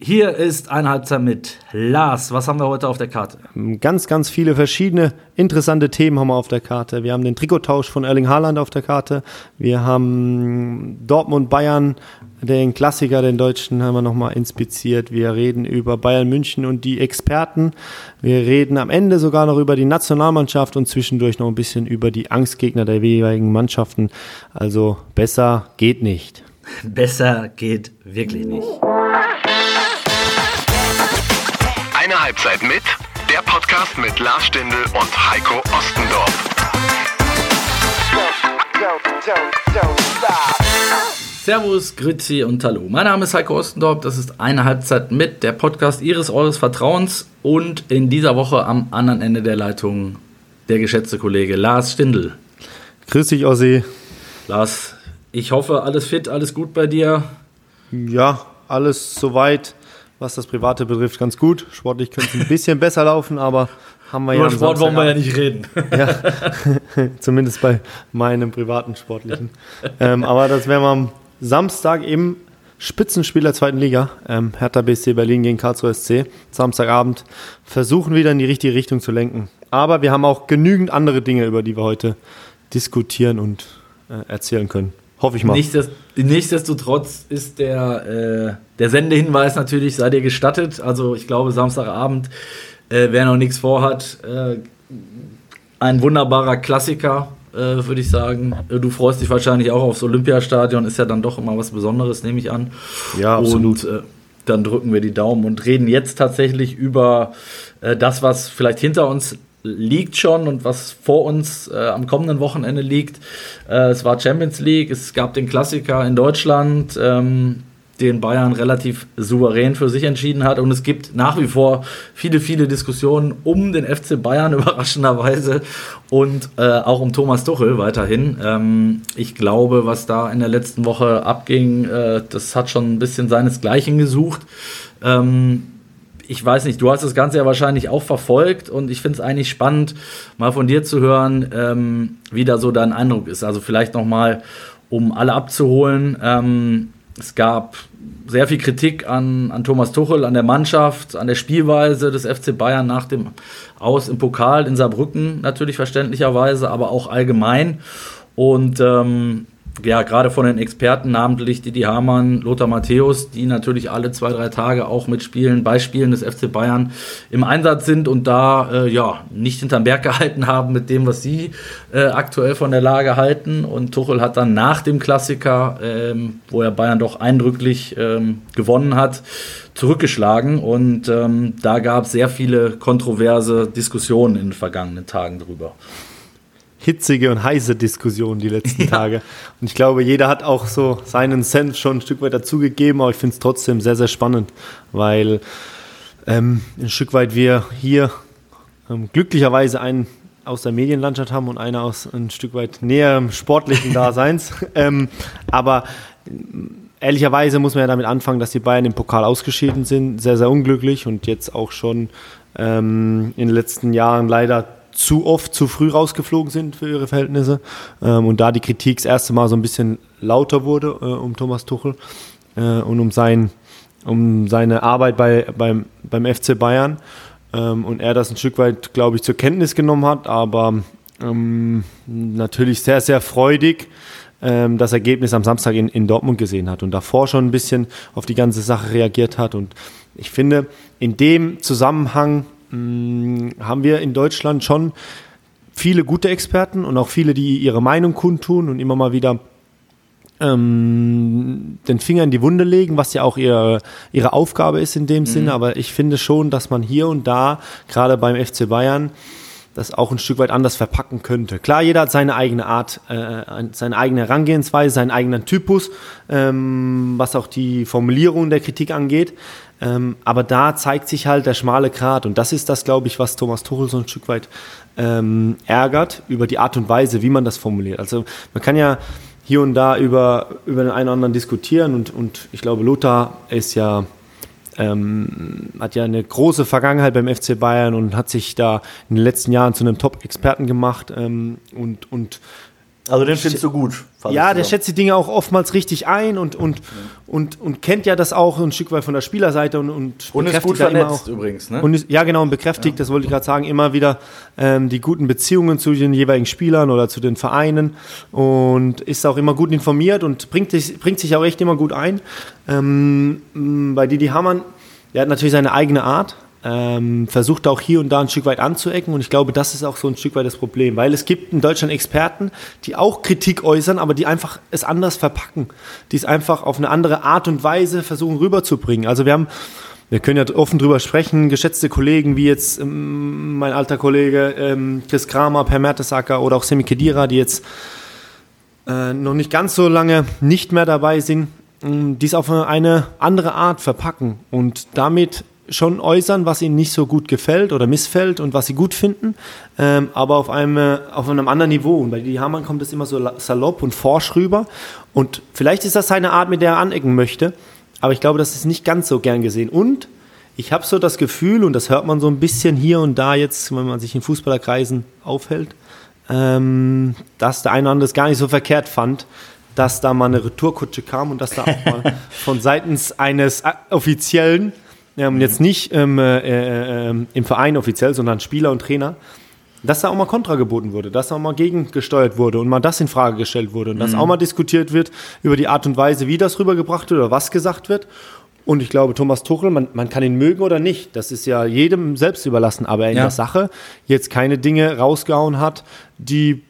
Hier ist eine Halbzeit mit Lars. Was haben wir heute auf der Karte? Ganz, ganz viele verschiedene interessante Themen haben wir auf der Karte. Wir haben den Trikottausch von Erling Haaland auf der Karte. Wir haben Dortmund, Bayern, den Klassiker, den Deutschen, haben wir nochmal inspiziert. Wir reden über Bayern München und die Experten. Wir reden am Ende sogar noch über die Nationalmannschaft und zwischendurch noch ein bisschen über die Angstgegner der jeweiligen Mannschaften. Also besser geht nicht. Besser geht wirklich nicht. Halbzeit mit, der Podcast mit Lars Stindl und Heiko Ostendorf. Servus, Grüezi und Hallo. Mein Name ist Heiko Ostendorf. Das ist eine Halbzeit mit, der Podcast Ihres, Eures Vertrauens. Und in dieser Woche am anderen Ende der Leitung der geschätzte Kollege Lars Stindl. Grüß dich, Ossi. Lars, ich hoffe, alles fit, alles gut bei dir. Ja, alles soweit, was das Private betrifft, ganz gut. Sportlich könnte es ein bisschen besser laufen, aber haben wir Über ja. am Sport wollen wir ja nicht reden. Ja, zumindest bei meinem privaten Sportlichen. ähm, aber das werden wir am Samstag im Spitzenspiel der zweiten Liga, ähm, Hertha BSC Berlin gegen Karlsruhe SC, Samstagabend, versuchen wieder in die richtige Richtung zu lenken. Aber wir haben auch genügend andere Dinge, über die wir heute diskutieren und äh, erzählen können. Hoffe ich mal. Nichtsdest nichtsdestotrotz ist der, äh, der Sendehinweis natürlich, sei dir gestattet. Also ich glaube, Samstagabend, äh, wer noch nichts vorhat, äh, ein wunderbarer Klassiker, äh, würde ich sagen. Äh, Du freust dich wahrscheinlich auch aufs Olympiastadion, ist ja dann doch immer was Besonderes, nehme ich an. Ja, absolut. Und äh, dann drücken wir die Daumen und reden jetzt tatsächlich über äh, das, was vielleicht hinter uns liegt schon und was vor uns äh, am kommenden Wochenende liegt. Äh, es war Champions League, es gab den Klassiker in Deutschland, ähm, den Bayern relativ souverän für sich entschieden hat. Und es gibt nach wie vor viele, viele Diskussionen um den FC Bayern überraschenderweise und äh, auch um Thomas Tuchel weiterhin. Ähm, ich glaube, was da in der letzten Woche abging, äh, das hat schon ein bisschen seinesgleichen gesucht. Ähm, ich weiß nicht, du hast das Ganze ja wahrscheinlich auch verfolgt und ich finde es eigentlich spannend, mal von dir zu hören, ähm, wie da so dein Eindruck ist. Also vielleicht nochmal, um alle abzuholen. Es gab sehr viel Kritik an, an Thomas Tuchel, an der Mannschaft, an der Spielweise des FC Bayern nach dem Aus im Pokal in Saarbrücken natürlich verständlicherweise, aber auch allgemein. Und ähm, ja, gerade von den Experten, namentlich Didi Hamann, Lothar Matthäus, die natürlich alle zwei, drei Tage auch mit Spielen, bei Spielen des FC Bayern im Einsatz sind und da äh, ja nicht hinterm Berg gehalten haben mit dem, was sie äh, aktuell von der Lage halten. Und Tuchel hat dann nach dem Klassiker, ähm, wo er Bayern doch eindrücklich ähm, gewonnen hat, zurückgeschlagen. Und ähm, da gab es sehr viele kontroverse Diskussionen in den vergangenen Tagen drüber. Hitzige und heiße Diskussion die letzten Tage. Und ich glaube, jeder hat auch so seinen Senf schon ein Stück weit dazugegeben, aber ich finde es trotzdem sehr, sehr spannend, weil ähm, ein Stück weit wir hier ähm, glücklicherweise einen aus der Medienlandschaft haben und einer aus ein Stück weit näherem sportlichen Daseins. ähm, aber ehrlicherweise muss man ja damit anfangen, dass die Bayern im Pokal ausgeschieden sind. Sehr, sehr unglücklich und jetzt auch schon ähm, in den letzten Jahren leider zu oft zu früh rausgeflogen sind für ihre Verhältnisse. Ähm, und da die Kritik das erste Mal so ein bisschen lauter wurde äh, um Thomas Tuchel äh, und um, sein, um seine Arbeit bei, beim, beim FC Bayern. Ähm, und er das ein Stück weit, glaube ich, zur Kenntnis genommen hat, aber ähm, natürlich sehr, sehr freudig ähm, das Ergebnis am Samstag in, in Dortmund gesehen hat und davor schon ein bisschen auf die ganze Sache reagiert hat. Und ich finde, in dem Zusammenhang haben wir in Deutschland schon viele gute Experten und auch viele, die ihre Meinung kundtun und immer mal wieder ähm, den Finger in die Wunde legen, was ja auch ihre, ihre Aufgabe ist in dem Sinne. Aber ich finde schon, dass man hier und da, gerade beim FC Bayern, das auch ein Stück weit anders verpacken könnte. Klar, jeder hat seine eigene Art, äh, seine eigene Herangehensweise, seinen eigenen Typus, ähm, was auch die Formulierung der Kritik angeht. Ähm, aber da zeigt sich halt der schmale Grat und das ist das, glaube ich, was Thomas Tuchel so ein Stück weit ähm, ärgert über die Art und Weise, wie man das formuliert. Also man kann ja hier und da über, über den einen oder anderen diskutieren und, und ich glaube, Lothar ist ja ähm, hat ja eine große Vergangenheit beim FC Bayern und hat sich da in den letzten Jahren zu einem Top-Experten gemacht ähm, und, und Also den findest du gut. Ja, der schätzt die Dinge auch oftmals richtig ein und, und, ja. und, und kennt ja das auch ein Stück weit von der Spielerseite und, und, und ist gut vernetzt auch, übrigens. Ne? Und ist, ja, genau, und bekräftigt, ja. das wollte ich gerade sagen, immer wieder ähm, die guten Beziehungen zu den jeweiligen Spielern oder zu den Vereinen und ist auch immer gut informiert und bringt, bringt sich auch echt immer gut ein. Ähm, bei Didi Hamann, der hat natürlich seine eigene Art, ähm, versucht auch hier und da ein Stück weit anzuecken und ich glaube, das ist auch so ein Stück weit das Problem, weil es gibt in Deutschland Experten, die auch Kritik äußern, aber die einfach es anders verpacken, die es einfach auf eine andere Art und Weise versuchen rüberzubringen. Also wir haben wir können ja offen drüber sprechen, geschätzte Kollegen wie jetzt ähm, mein alter Kollege ähm, Chris Kramer, Per Mertesacker oder auch Semi Kedira, die jetzt äh, noch nicht ganz so lange nicht mehr dabei sind, ähm, dies auf eine andere Art verpacken und damit schon äußern, was ihnen nicht so gut gefällt oder missfällt und was sie gut finden, ähm, aber auf einem, äh, auf einem anderen Niveau. Und bei Didi Hamann kommt es immer so salopp und forsch rüber. Und vielleicht ist das seine Art, mit der er anecken möchte, aber ich glaube, das ist nicht ganz so gern gesehen. Und ich habe so das Gefühl, und das hört man so ein bisschen hier und da jetzt, wenn man sich in Fußballerkreisen aufhält, ähm, dass der eine oder andere es gar nicht so verkehrt fand, dass da mal eine Retourkutsche kam und dass da auch mal von seitens eines äh, Offiziellen ähm, jetzt nicht ähm, äh, äh, ähm, im Verein offiziell, sondern Spieler und Trainer, dass da auch mal Kontra geboten wurde, dass da auch mal gegengesteuert wurde und mal das in Frage gestellt wurde und mhm. dass auch mal diskutiert wird über die Art und Weise, wie das rübergebracht wird oder was gesagt wird. Und ich glaube, Thomas Tuchel, man, man kann ihn mögen oder nicht, das ist ja jedem selbst überlassen, aber er in ja. der Sache jetzt keine Dinge rausgehauen hat, die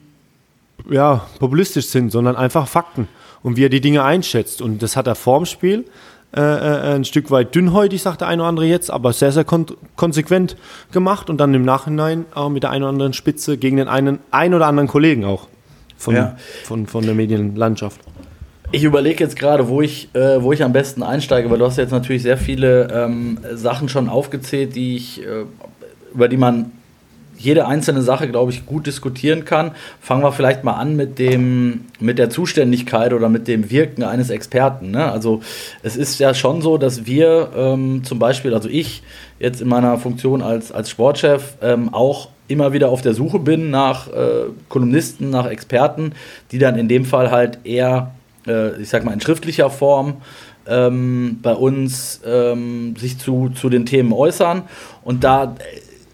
ja, populistisch sind, sondern einfach Fakten und wie er die Dinge einschätzt. Und das hat er vorm Spiel äh, äh, ein Stück weit dünnhäutig, sagt der eine oder andere jetzt, aber sehr, sehr kon konsequent gemacht und dann im Nachhinein auch mit der einen oder anderen Spitze gegen den einen, einen oder anderen Kollegen auch von, ja. von, von der Medienlandschaft. Ich überlege jetzt gerade, wo ich, äh, wo ich am besten einsteige, weil du hast jetzt natürlich sehr viele ähm, Sachen schon aufgezählt, die ich, äh, über die man jede einzelne Sache, glaube ich, gut diskutieren kann. Fangen wir vielleicht mal an mit, dem, mit der Zuständigkeit oder mit dem Wirken eines Experten. Ne? Also es ist ja schon so, dass wir ähm, zum Beispiel, also ich jetzt in meiner Funktion als, als Sportchef ähm, auch immer wieder auf der Suche bin nach äh, Kolumnisten, nach Experten, die dann in dem Fall halt eher, äh, ich sag mal, in schriftlicher Form ähm, bei uns ähm, sich zu, zu den Themen äußern. Und da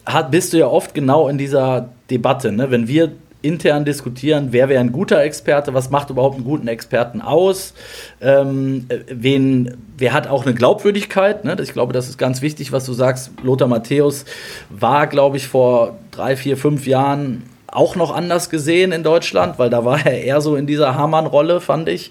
hat, bist du ja oft genau in dieser Debatte. Ne? Wenn wir intern diskutieren, wer wäre ein guter Experte, was macht überhaupt einen guten Experten aus, ähm, wen, wer hat auch eine Glaubwürdigkeit. Ne? Ich glaube, das ist ganz wichtig, was du sagst. Lothar Matthäus war, glaube ich, vor drei, vier, fünf Jahren auch noch anders gesehen in Deutschland, weil da war er eher so in dieser Hamann-Rolle, fand ich,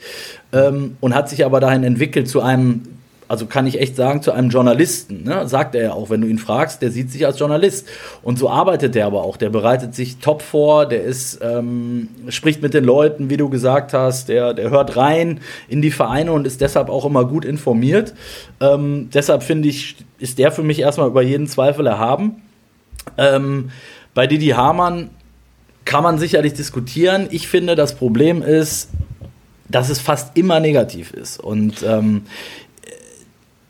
ähm, und hat sich aber dahin entwickelt zu einem also kann ich echt sagen, zu einem Journalisten. Ne? Sagt er ja auch, wenn du ihn fragst, der sieht sich als Journalist. Und so arbeitet der aber auch. Der bereitet sich top vor, der ist, ähm, spricht mit den Leuten, wie du gesagt hast, der, der hört rein in die Vereine und ist deshalb auch immer gut informiert. Ähm, deshalb finde ich, ist der für mich erstmal über jeden Zweifel erhaben. Ähm, bei Didi Hamann kann man sicherlich diskutieren. Ich finde, das Problem ist, dass es fast immer negativ ist. Und ähm,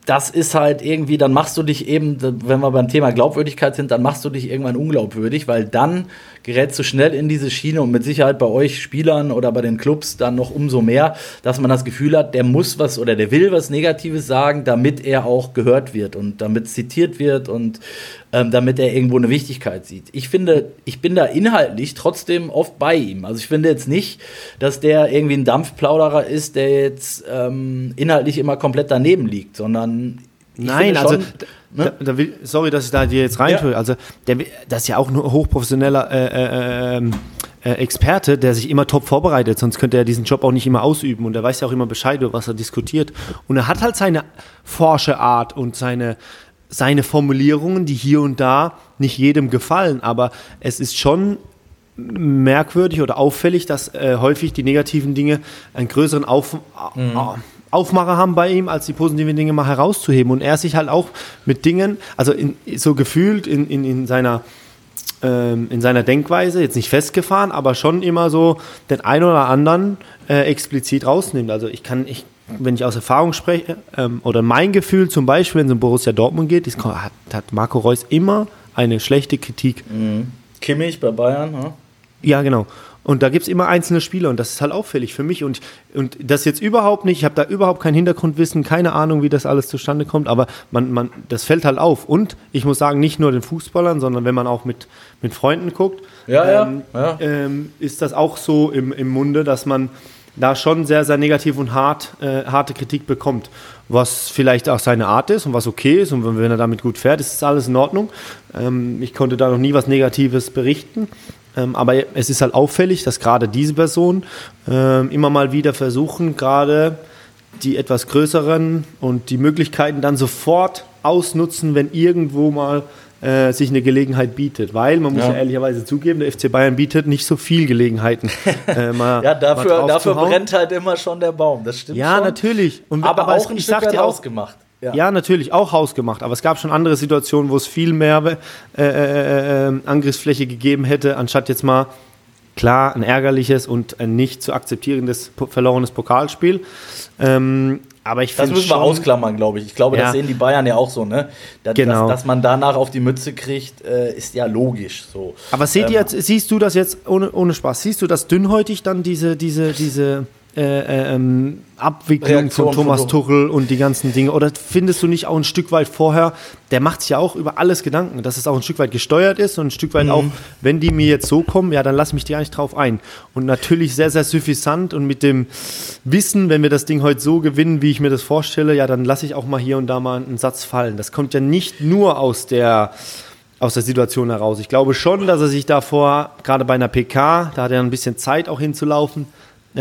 das ist halt irgendwie, dann machst du dich eben, wenn wir beim Thema Glaubwürdigkeit sind, dann machst du dich irgendwann unglaubwürdig, weil dann gerätst du schnell in diese Schiene und mit Sicherheit bei euch Spielern oder bei den Clubs dann noch umso mehr, dass man das Gefühl hat, der muss was oder der will was Negatives sagen, damit er auch gehört wird und damit zitiert wird und ähm, damit er irgendwo eine Wichtigkeit sieht. Ich finde, ich bin da inhaltlich trotzdem oft bei ihm. Also ich finde jetzt nicht, dass der irgendwie ein Dampfplauderer ist, der jetzt ähm, inhaltlich immer komplett daneben liegt, sondern Nein, also Ne? Da, da will, sorry, dass ich da dir jetzt reintue. Ja. Also der, das ist ja auch ein hochprofessioneller äh, äh, ähm, äh, Experte, der sich immer top vorbereitet, sonst könnte er diesen Job auch nicht immer ausüben und er weiß ja auch immer Bescheid, über was er diskutiert. Und er hat halt seine Forscherart und seine, seine Formulierungen, die hier und da nicht jedem gefallen, aber es ist schon merkwürdig oder auffällig, dass äh, häufig die negativen Dinge einen größeren Auf, mhm. Aufmacher haben bei ihm, als die positiven Dinge mal herauszuheben. Und er sich halt auch mit Dingen, also in, so gefühlt in, in, in seiner ähm, in seiner Denkweise, jetzt nicht festgefahren, aber schon immer so den einen oder anderen äh, explizit rausnimmt. Also ich kann, ich, wenn ich aus Erfahrung spreche, ähm, oder mein Gefühl zum Beispiel, wenn es um Borussia Dortmund geht, ist, hat, hat, Marco Reus immer eine schlechte Kritik. Mhm. Kimmich bei Bayern, ja? Ja, genau. Und da gibt es immer einzelne Spieler und das ist halt auffällig für mich. Und, und das jetzt überhaupt nicht, ich habe da überhaupt kein Hintergrundwissen, keine Ahnung, wie das alles zustande kommt, aber man, man, das fällt halt auf. Und ich muss sagen, nicht nur den Fußballern, sondern wenn man auch mit, mit Freunden guckt, ja, ähm, ja, ja. Ähm, ist das auch so im, im Munde, dass man da schon sehr, sehr negativ und hart, äh, harte Kritik bekommt. Was vielleicht auch seine Art ist und was okay ist und wenn er damit gut fährt, ist alles in Ordnung. Ähm, ich konnte da noch nie was Negatives berichten. Ähm, aber es ist halt auffällig, dass gerade diese Personen ähm, immer mal wieder versuchen, gerade die etwas größeren und die Möglichkeiten dann sofort ausnutzen, wenn irgendwo mal äh, sich eine Gelegenheit bietet. Weil man muss ja. ja. ehrlicherweise zugeben, der FC Bayern bietet nicht so viel Gelegenheiten. Äh, mal, ja, dafür, dafür brennt halt immer schon der Baum. Das stimmt ja, schon. natürlich. Und, aber, aber auch ein Stück weit ausgemacht. Ja. ja. natürlich, auch hausgemacht. Aber es gab schon andere Situationen, wo es viel mehr äh, äh, äh, Angriffsfläche gegeben hätte, anstatt jetzt mal klar ein ärgerliches und ein nicht zu akzeptierendes verlorenes Pokalspiel. Ähm, aber ich das müssen wir ausklammern, glaube ich. Ich glaube, ja. das sehen die Bayern ja auch so, ne? Dass, genau. dass, dass man danach auf die Mütze kriegt, äh, ist ja logisch. So. Aber seht ähm, ihr siehst du das jetzt ohne, ohne Spaß? Siehst du das dünnhäutig dann diese, diese, diese äh, äh, ähm, Abwicklung Reaktion von Thomas von Tuchel und die ganzen Dinge? Oder findest du nicht auch ein Stück weit vorher, der macht sich ja auch über alles Gedanken, dass es auch ein Stück weit gesteuert ist und ein Stück weit mhm. auch, wenn die mir jetzt so kommen, ja, dann lass mich die eigentlich drauf ein. Und natürlich sehr, sehr suffisant und mit dem Wissen, wenn wir das Ding heute so gewinnen, wie ich mir das vorstelle, ja, dann lasse ich auch mal hier und da mal einen Satz fallen. Das kommt ja nicht nur aus der aus der Situation heraus. Ich glaube schon, dass er sich davor, gerade bei einer PK, da hat er ein bisschen Zeit auch hinzulaufen,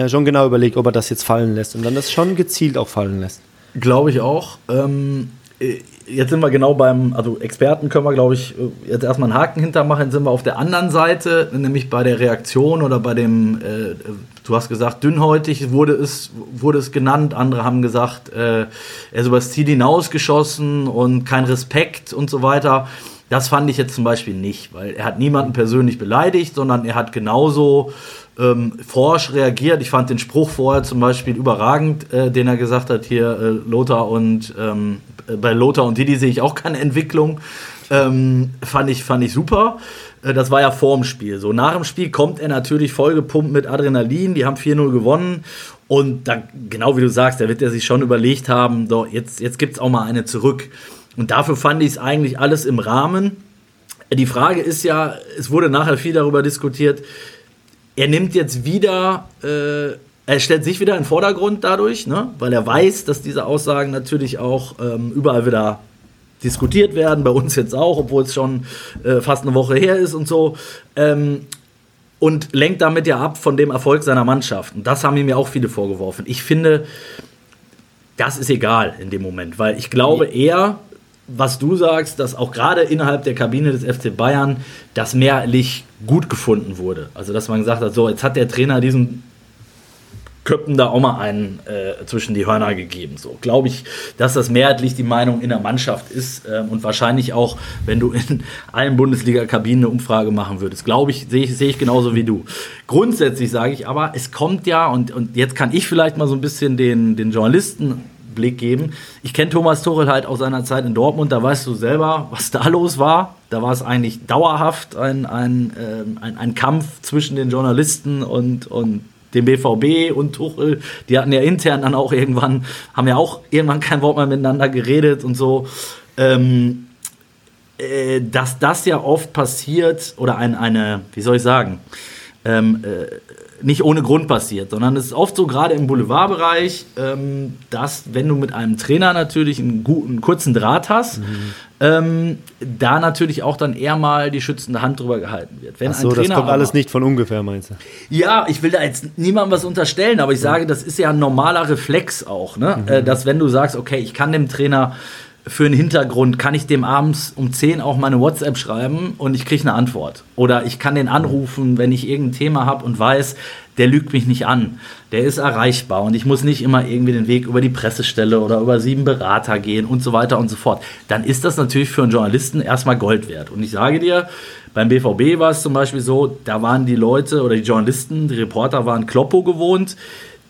schon genau überlegt, ob er das jetzt fallen lässt und dann das schon gezielt auch fallen lässt. Glaube ich auch. Ähm, äh, jetzt sind wir genau beim, also Experten können wir, glaube ich, äh, jetzt erstmal einen Haken hintermachen. Jetzt sind wir auf der anderen Seite, nämlich bei der Reaktion oder bei dem, äh, du hast gesagt, dünnhäutig wurde es, wurde es genannt. Andere haben gesagt, äh, er ist übers Ziel hinausgeschossen und kein Respekt und so weiter. Das fand ich jetzt zum Beispiel nicht, weil er hat niemanden persönlich beleidigt, sondern er hat genauso ähm, forsch reagiert. Ich fand den Spruch vorher zum Beispiel überragend, äh, den er gesagt hat, hier äh, Lothar und ähm, äh, bei Lothar und Didi sehe ich auch keine Entwicklung. Ähm, fand, ich, fand ich super. Äh, das war ja vor dem Spiel. So nach dem Spiel kommt er natürlich vollgepumpt mit Adrenalin. Die haben 4-0 gewonnen. Und dann, genau wie du sagst, da wird er sich schon überlegt haben, so, jetzt, jetzt gibt es auch mal eine zurück. Und dafür fand ich es eigentlich alles im Rahmen. Die Frage ist ja, es wurde nachher viel darüber diskutiert, er nimmt jetzt wieder, äh, er stellt sich wieder in den Vordergrund dadurch, ne? weil er weiß, dass diese Aussagen natürlich auch ähm, überall wieder diskutiert werden, bei uns jetzt auch, obwohl es schon äh, fast eine Woche her ist und so. Ähm, und lenkt damit ja ab von dem Erfolg seiner Mannschaft. Und das haben ihm ja auch viele vorgeworfen. Ich finde, das ist egal in dem Moment, weil ich glaube eher, was du sagst, dass auch gerade innerhalb der Kabine des FC Bayern das mehrheitlich gut gefunden wurde. Also, dass man gesagt hat, so, jetzt hat der Trainer diesen Köppen da auch mal einen äh, zwischen die Hörner gegeben. So glaube ich, dass das mehrheitlich die Meinung in der Mannschaft ist ähm, und wahrscheinlich auch, wenn du in allen Bundesliga-Kabinen eine Umfrage machen würdest, glaube ich, sehe ich, seh ich genauso wie du. Grundsätzlich sage ich aber, es kommt ja und, und jetzt kann ich vielleicht mal so ein bisschen den, den Journalisten Blick geben. Ich kenne Thomas Tuchel halt aus seiner Zeit in Dortmund, da weißt du selber, was da los war. Da war es eigentlich dauerhaft ein, ein, äh, ein, ein Kampf zwischen den Journalisten und, und dem BVB und Tuchel. Die hatten ja intern dann auch irgendwann, haben ja auch irgendwann kein Wort mehr miteinander geredet und so. Ähm, äh, dass das ja oft passiert oder ein, eine, wie soll ich sagen, ähm, äh, nicht ohne Grund passiert, sondern es ist oft so, gerade im Boulevardbereich, ähm, dass, wenn du mit einem Trainer natürlich einen guten, kurzen Draht hast, mhm. ähm, da natürlich auch dann eher mal die schützende Hand drüber gehalten wird. Wenn Ach so, das kommt aber, alles nicht von ungefähr, meinst du? Ja, ich will da jetzt niemandem was unterstellen, aber ich sage, das ist ja ein normaler Reflex auch, ne? Mhm. Äh, dass wenn du sagst, okay, ich kann dem Trainer für einen Hintergrund kann ich dem abends um 10 auch meine WhatsApp schreiben und ich kriege eine Antwort. Oder ich kann den anrufen, wenn ich irgendein Thema habe und weiß, der lügt mich nicht an. Der ist erreichbar und ich muss nicht immer irgendwie den Weg über die Pressestelle oder über sieben Berater gehen und so weiter und so fort. Dann ist das natürlich für einen Journalisten erstmal Gold wert. Und ich sage dir, beim BVB war es zum Beispiel so, da waren die Leute oder die Journalisten, die Reporter waren Kloppo gewohnt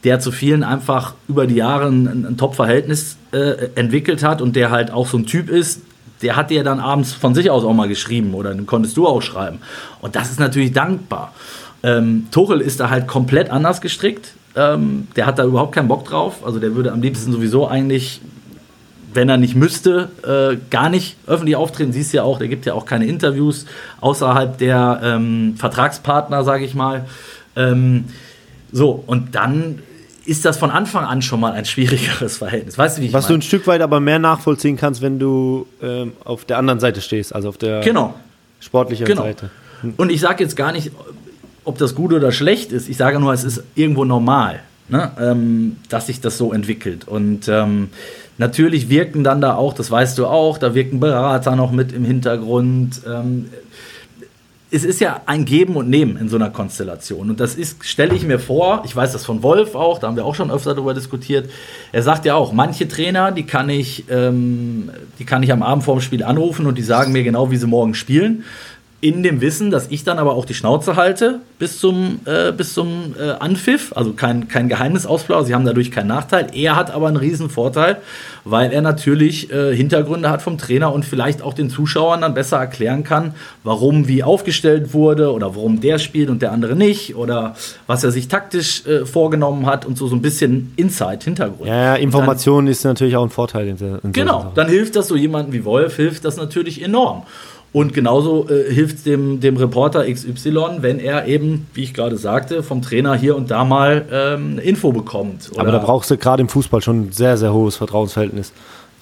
der zu vielen einfach über die Jahre ein, ein Top-Verhältnis äh, entwickelt hat und der halt auch so ein Typ ist, der hat dir dann abends von sich aus auch mal geschrieben oder den konntest du auch schreiben. Und das ist natürlich dankbar. Ähm, Tuchel ist da halt komplett anders gestrickt. Ähm, der hat da überhaupt keinen Bock drauf. Also der würde am liebsten sowieso eigentlich, wenn er nicht müsste, äh, gar nicht öffentlich auftreten. Siehst ja auch, der gibt ja auch keine Interviews außerhalb der ähm, Vertragspartner, sage ich mal. Ähm, so, und dann ist das von Anfang an schon mal ein schwierigeres Verhältnis. Weißt du, wie ich Was mein? du ein Stück weit aber mehr nachvollziehen kannst, wenn du ähm, auf der anderen Seite stehst, also auf der Genau. sportlichen Genau. Seite. Und ich sage jetzt gar nicht, ob das gut oder schlecht ist. Ich sage nur, es ist irgendwo normal, ne? ähm, dass sich das so entwickelt. Und ähm, natürlich wirken dann da auch, das weißt du auch, da wirken Berater noch mit im Hintergrund. Ähm, es ist ja ein Geben und Nehmen in so einer Konstellation. Und das ist, stelle ich mir vor, ich weiß das von Wolf auch, da haben wir auch schon öfter darüber diskutiert. Er sagt ja auch, manche Trainer, die kann ich, ähm, die kann ich am Abend vorm Spiel anrufen und die sagen mir genau, wie sie morgen spielen. In dem Wissen, dass ich dann aber auch die Schnauze halte bis zum, äh, bis zum äh, Anpfiff. Also kein, kein Geheimnisausplauder, sie haben dadurch keinen Nachteil. Er hat aber einen riesen Vorteil, weil er natürlich äh, Hintergründe hat vom Trainer und vielleicht auch den Zuschauern dann besser erklären kann, warum wie aufgestellt wurde oder warum der spielt und der andere nicht oder was er sich taktisch äh, vorgenommen hat und so, so ein bisschen Inside, Hintergrund. Ja, ja, Information ist natürlich auch ein Vorteil in der in Genau, dann hilft das so jemanden wie Wolf, hilft das natürlich enorm. Und genauso äh, hilft es dem, dem Reporter XY, wenn er eben, wie ich gerade sagte, vom Trainer hier und da mal ähm, Info bekommt. Aber da brauchst du gerade im Fußball schon ein sehr, sehr hohes Vertrauensverhältnis.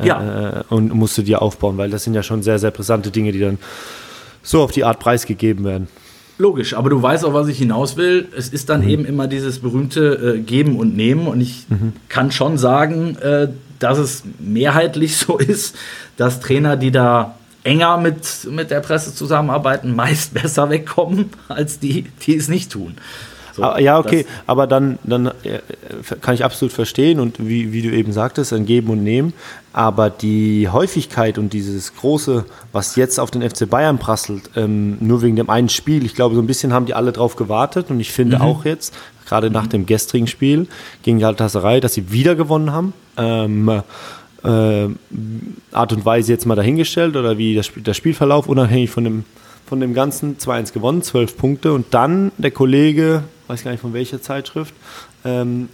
Ja. Äh, und musst du dir aufbauen, weil das sind ja schon sehr, sehr brisante Dinge, die dann so auf die Art preisgegeben werden. Logisch, aber du weißt auch, was ich hinaus will. Es ist dann eben immer dieses berühmte äh, Geben und Nehmen. Und ich kann schon sagen, äh, dass es mehrheitlich so ist, dass Trainer, die da enger mit, mit der Presse zusammenarbeiten, meist besser wegkommen, als die, die es nicht tun. So, Ah, ja, okay, aber dann, dann äh, kann ich absolut verstehen und wie, wie du eben sagtest, ein Geben und Nehmen. Aber die Häufigkeit und dieses Große, was jetzt auf den FC Bayern prasselt, ähm, nur wegen dem einen Spiel, ich glaube, so ein bisschen haben die alle drauf gewartet und ich finde auch jetzt, gerade nach dem gestrigen Spiel gegen Galatasaray, dass sie wieder gewonnen haben. Ähm, äh, Art und Weise jetzt mal dahingestellt oder wie das, der Spielverlauf, unabhängig von dem, von dem Ganzen, 2-1 gewonnen, 12 Punkte und dann der Kollege, weiß gar nicht von welcher Zeitschrift, ähm,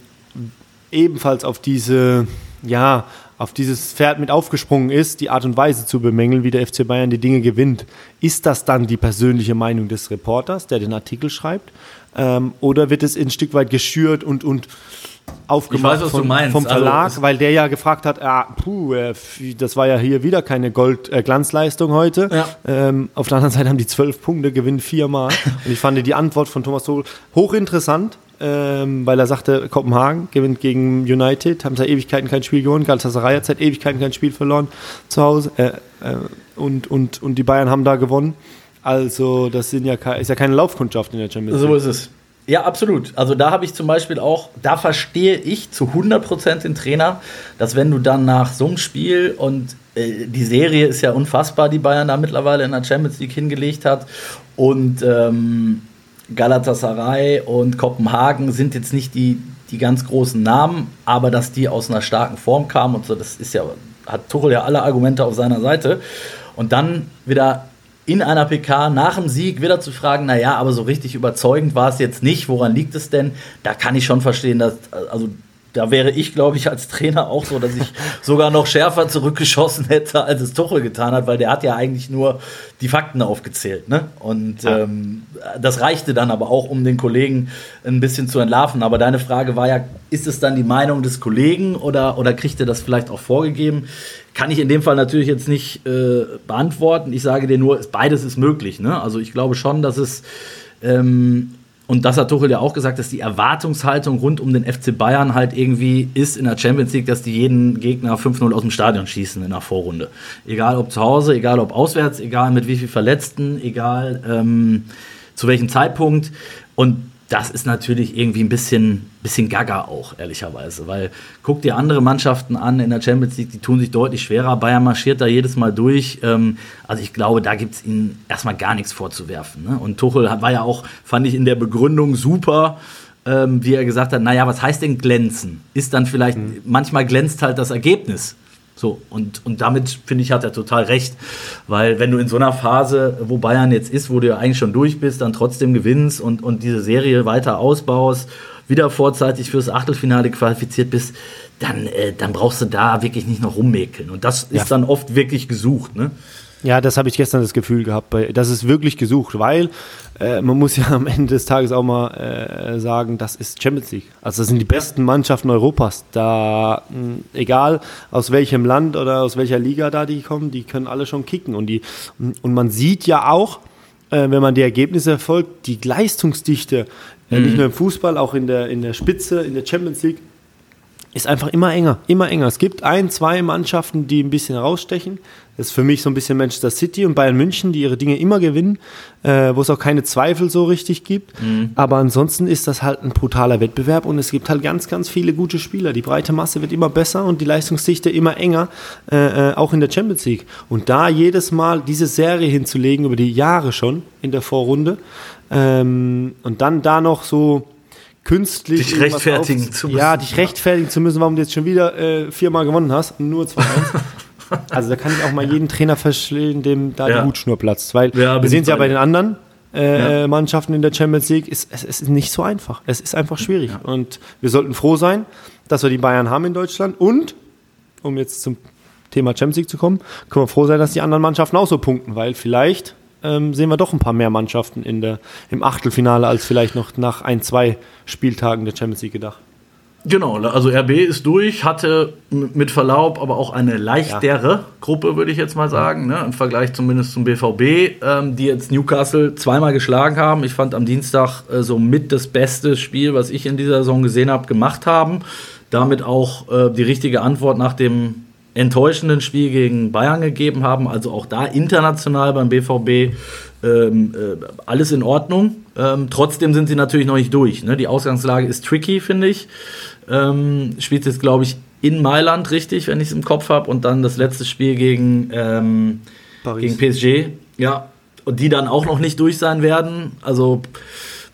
ebenfalls auf diese, ja, auf dieses Pferd mit aufgesprungen ist, die Art und Weise zu bemängeln, wie der FC Bayern die Dinge gewinnt. Ist das dann die persönliche Meinung des Reporters, der den Artikel schreibt? Ähm, oder wird es ein Stück weit geschürt und, und aufgemacht weiß, was du von, meinst. vom Also Verlag, es- weil der ja gefragt hat, ah, puh, äh, das war ja hier wieder keine Gold äh, heute. Ja. Ähm, auf der anderen Seite haben die zwölf Punkte, gewinnen viermal. Und ich fand die Antwort von Thomas Tuchel hochinteressant, ähm, weil er sagte, Kopenhagen gewinnt gegen United, haben seit Ewigkeiten kein Spiel gewonnen, Galatasaray hat seit Ewigkeiten kein Spiel verloren zu Hause äh, äh, und, und, und die Bayern haben da gewonnen. Also das sind ja, ist ja keine Laufkundschaft in der Champions League. So ist es. Ja, absolut. Also da habe ich zum Beispiel auch, da verstehe ich zu 100% den Trainer, dass wenn du dann nach so einem Spiel und äh, die Serie ist ja unfassbar, die Bayern da mittlerweile in der Champions League hingelegt hat und ähm, Galatasaray und Kopenhagen sind jetzt nicht die, die ganz großen Namen, aber dass die aus einer starken Form kamen und so, das ist ja, hat Tuchel ja alle Argumente auf seiner Seite. Und dann wieder in einer PK nach dem Sieg wieder zu fragen, naja, aber so richtig überzeugend war es jetzt nicht, woran liegt es denn? Da kann ich schon verstehen, dass, also da wäre ich, glaube ich, als Trainer auch so, dass ich sogar noch schärfer zurückgeschossen hätte, als es Tuchel getan hat, weil der hat ja eigentlich nur die Fakten aufgezählt. Ne? Und ähm, das reichte dann aber auch, um den Kollegen ein bisschen zu entlarven. Aber deine Frage war ja, ist es dann die Meinung des Kollegen oder, oder kriegt er das vielleicht auch vorgegeben? Kann ich in dem Fall natürlich jetzt nicht äh, beantworten. Ich sage dir nur, beides ist möglich. Ne? Also ich glaube schon, dass es ähm, und das hat Tuchel ja auch gesagt, dass die Erwartungshaltung rund um den FC Bayern halt irgendwie ist in der Champions League, dass die jeden Gegner 5-0 aus dem Stadion schießen in der Vorrunde. Egal ob zu Hause, egal ob auswärts, egal mit wie viel Verletzten, egal ähm, zu welchem Zeitpunkt. Und das ist natürlich irgendwie ein bisschen, bisschen gaga auch, ehrlicherweise. Weil guck dir andere Mannschaften an in der Champions League, die tun sich deutlich schwerer. Bayern marschiert da jedes Mal durch. Ähm, also ich glaube, da gibt es ihnen erstmal gar nichts vorzuwerfen. Ne? Und Tuchel war ja auch, fand ich in der Begründung super, ähm, wie er gesagt hat, naja, was heißt denn glänzen? Ist dann vielleicht, manchmal glänzt halt das Ergebnis So, und, und damit, finde ich, hat er total recht. Weil wenn du in so einer Phase, wo Bayern jetzt ist, wo du ja eigentlich schon durch bist, dann trotzdem gewinnst und, und diese Serie weiter ausbaust, wieder vorzeitig fürs Achtelfinale qualifiziert bist, dann, äh, dann brauchst du da wirklich nicht noch rummäkeln. Und das ist ja. dann oft wirklich gesucht. Ne? Ja, das habe ich gestern das Gefühl gehabt. Das ist wirklich gesucht, weil äh, man muss ja am Ende des Tages auch mal äh, sagen, das ist Champions League. Also das sind die besten Mannschaften Europas. Da, mh, egal aus welchem Land oder aus welcher Liga da die kommen, die können alle schon kicken. Und, die, und man sieht ja auch, äh, wenn man die Ergebnisse verfolgt, die Leistungsdichte, äh, mhm. nicht nur im Fußball, auch in der, in der Spitze, in der Champions League, ist einfach immer enger, immer enger. Es gibt ein, zwei Mannschaften, die ein bisschen rausstechen. Das ist für mich so ein bisschen Manchester City und Bayern München, die ihre Dinge immer gewinnen, äh, wo es auch keine Zweifel so richtig gibt. Mhm. Aber ansonsten ist das halt ein brutaler Wettbewerb und es gibt halt ganz, ganz viele gute Spieler. Die breite Masse wird immer besser und die Leistungsdichte immer enger, äh, äh, auch in der Champions League. Und da jedes Mal diese Serie hinzulegen über die Jahre schon in der Vorrunde ähm, und dann da noch so künstlich. Dich rechtfertigen zu müssen. Ja, dich rechtfertigen zu müssen, warum du jetzt schon wieder äh, viermal gewonnen hast und nur 2-1. also da kann ich auch mal jeden Trainer verstehen, dem da ja. die Hutschnur platzt. Weil ja, wir sehen es ja bei den anderen äh, ja. Mannschaften in der Champions League, ist, es, es, ist nicht so einfach. Es ist einfach schwierig. Und wir sollten froh sein, dass wir die Bayern haben in Deutschland. Und, um jetzt zum Thema Champions League zu kommen, können wir froh sein, dass die anderen Mannschaften auch so punkten, weil vielleicht ähm, sehen wir doch ein paar mehr Mannschaften in der, im Achtelfinale als vielleicht noch nach ein, zwei Spieltagen der Champions League gedacht. Genau, also RB ist durch, hatte mit Verlaub aber auch eine leichtere ja. Gruppe, würde ich jetzt mal sagen, ne, im Vergleich zumindest zum BVB, ähm, die jetzt Newcastle zweimal geschlagen haben. Ich fand am Dienstag äh, so mit das beste Spiel, was ich in dieser Saison gesehen habe, gemacht haben. Damit auch äh, die richtige Antwort nach dem enttäuschenden Spiel gegen Bayern gegeben haben. Also auch da international beim BVB ähm, äh, alles in Ordnung. Ähm, trotzdem sind sie natürlich noch nicht durch. Ne? Die Ausgangslage ist tricky, finde ich. Ähm, spielt jetzt, glaube ich, in Mailand richtig, wenn ich es im Kopf habe. Und dann das letzte Spiel gegen, ähm, gegen PSG. Ja, und die dann auch noch nicht durch sein werden. Also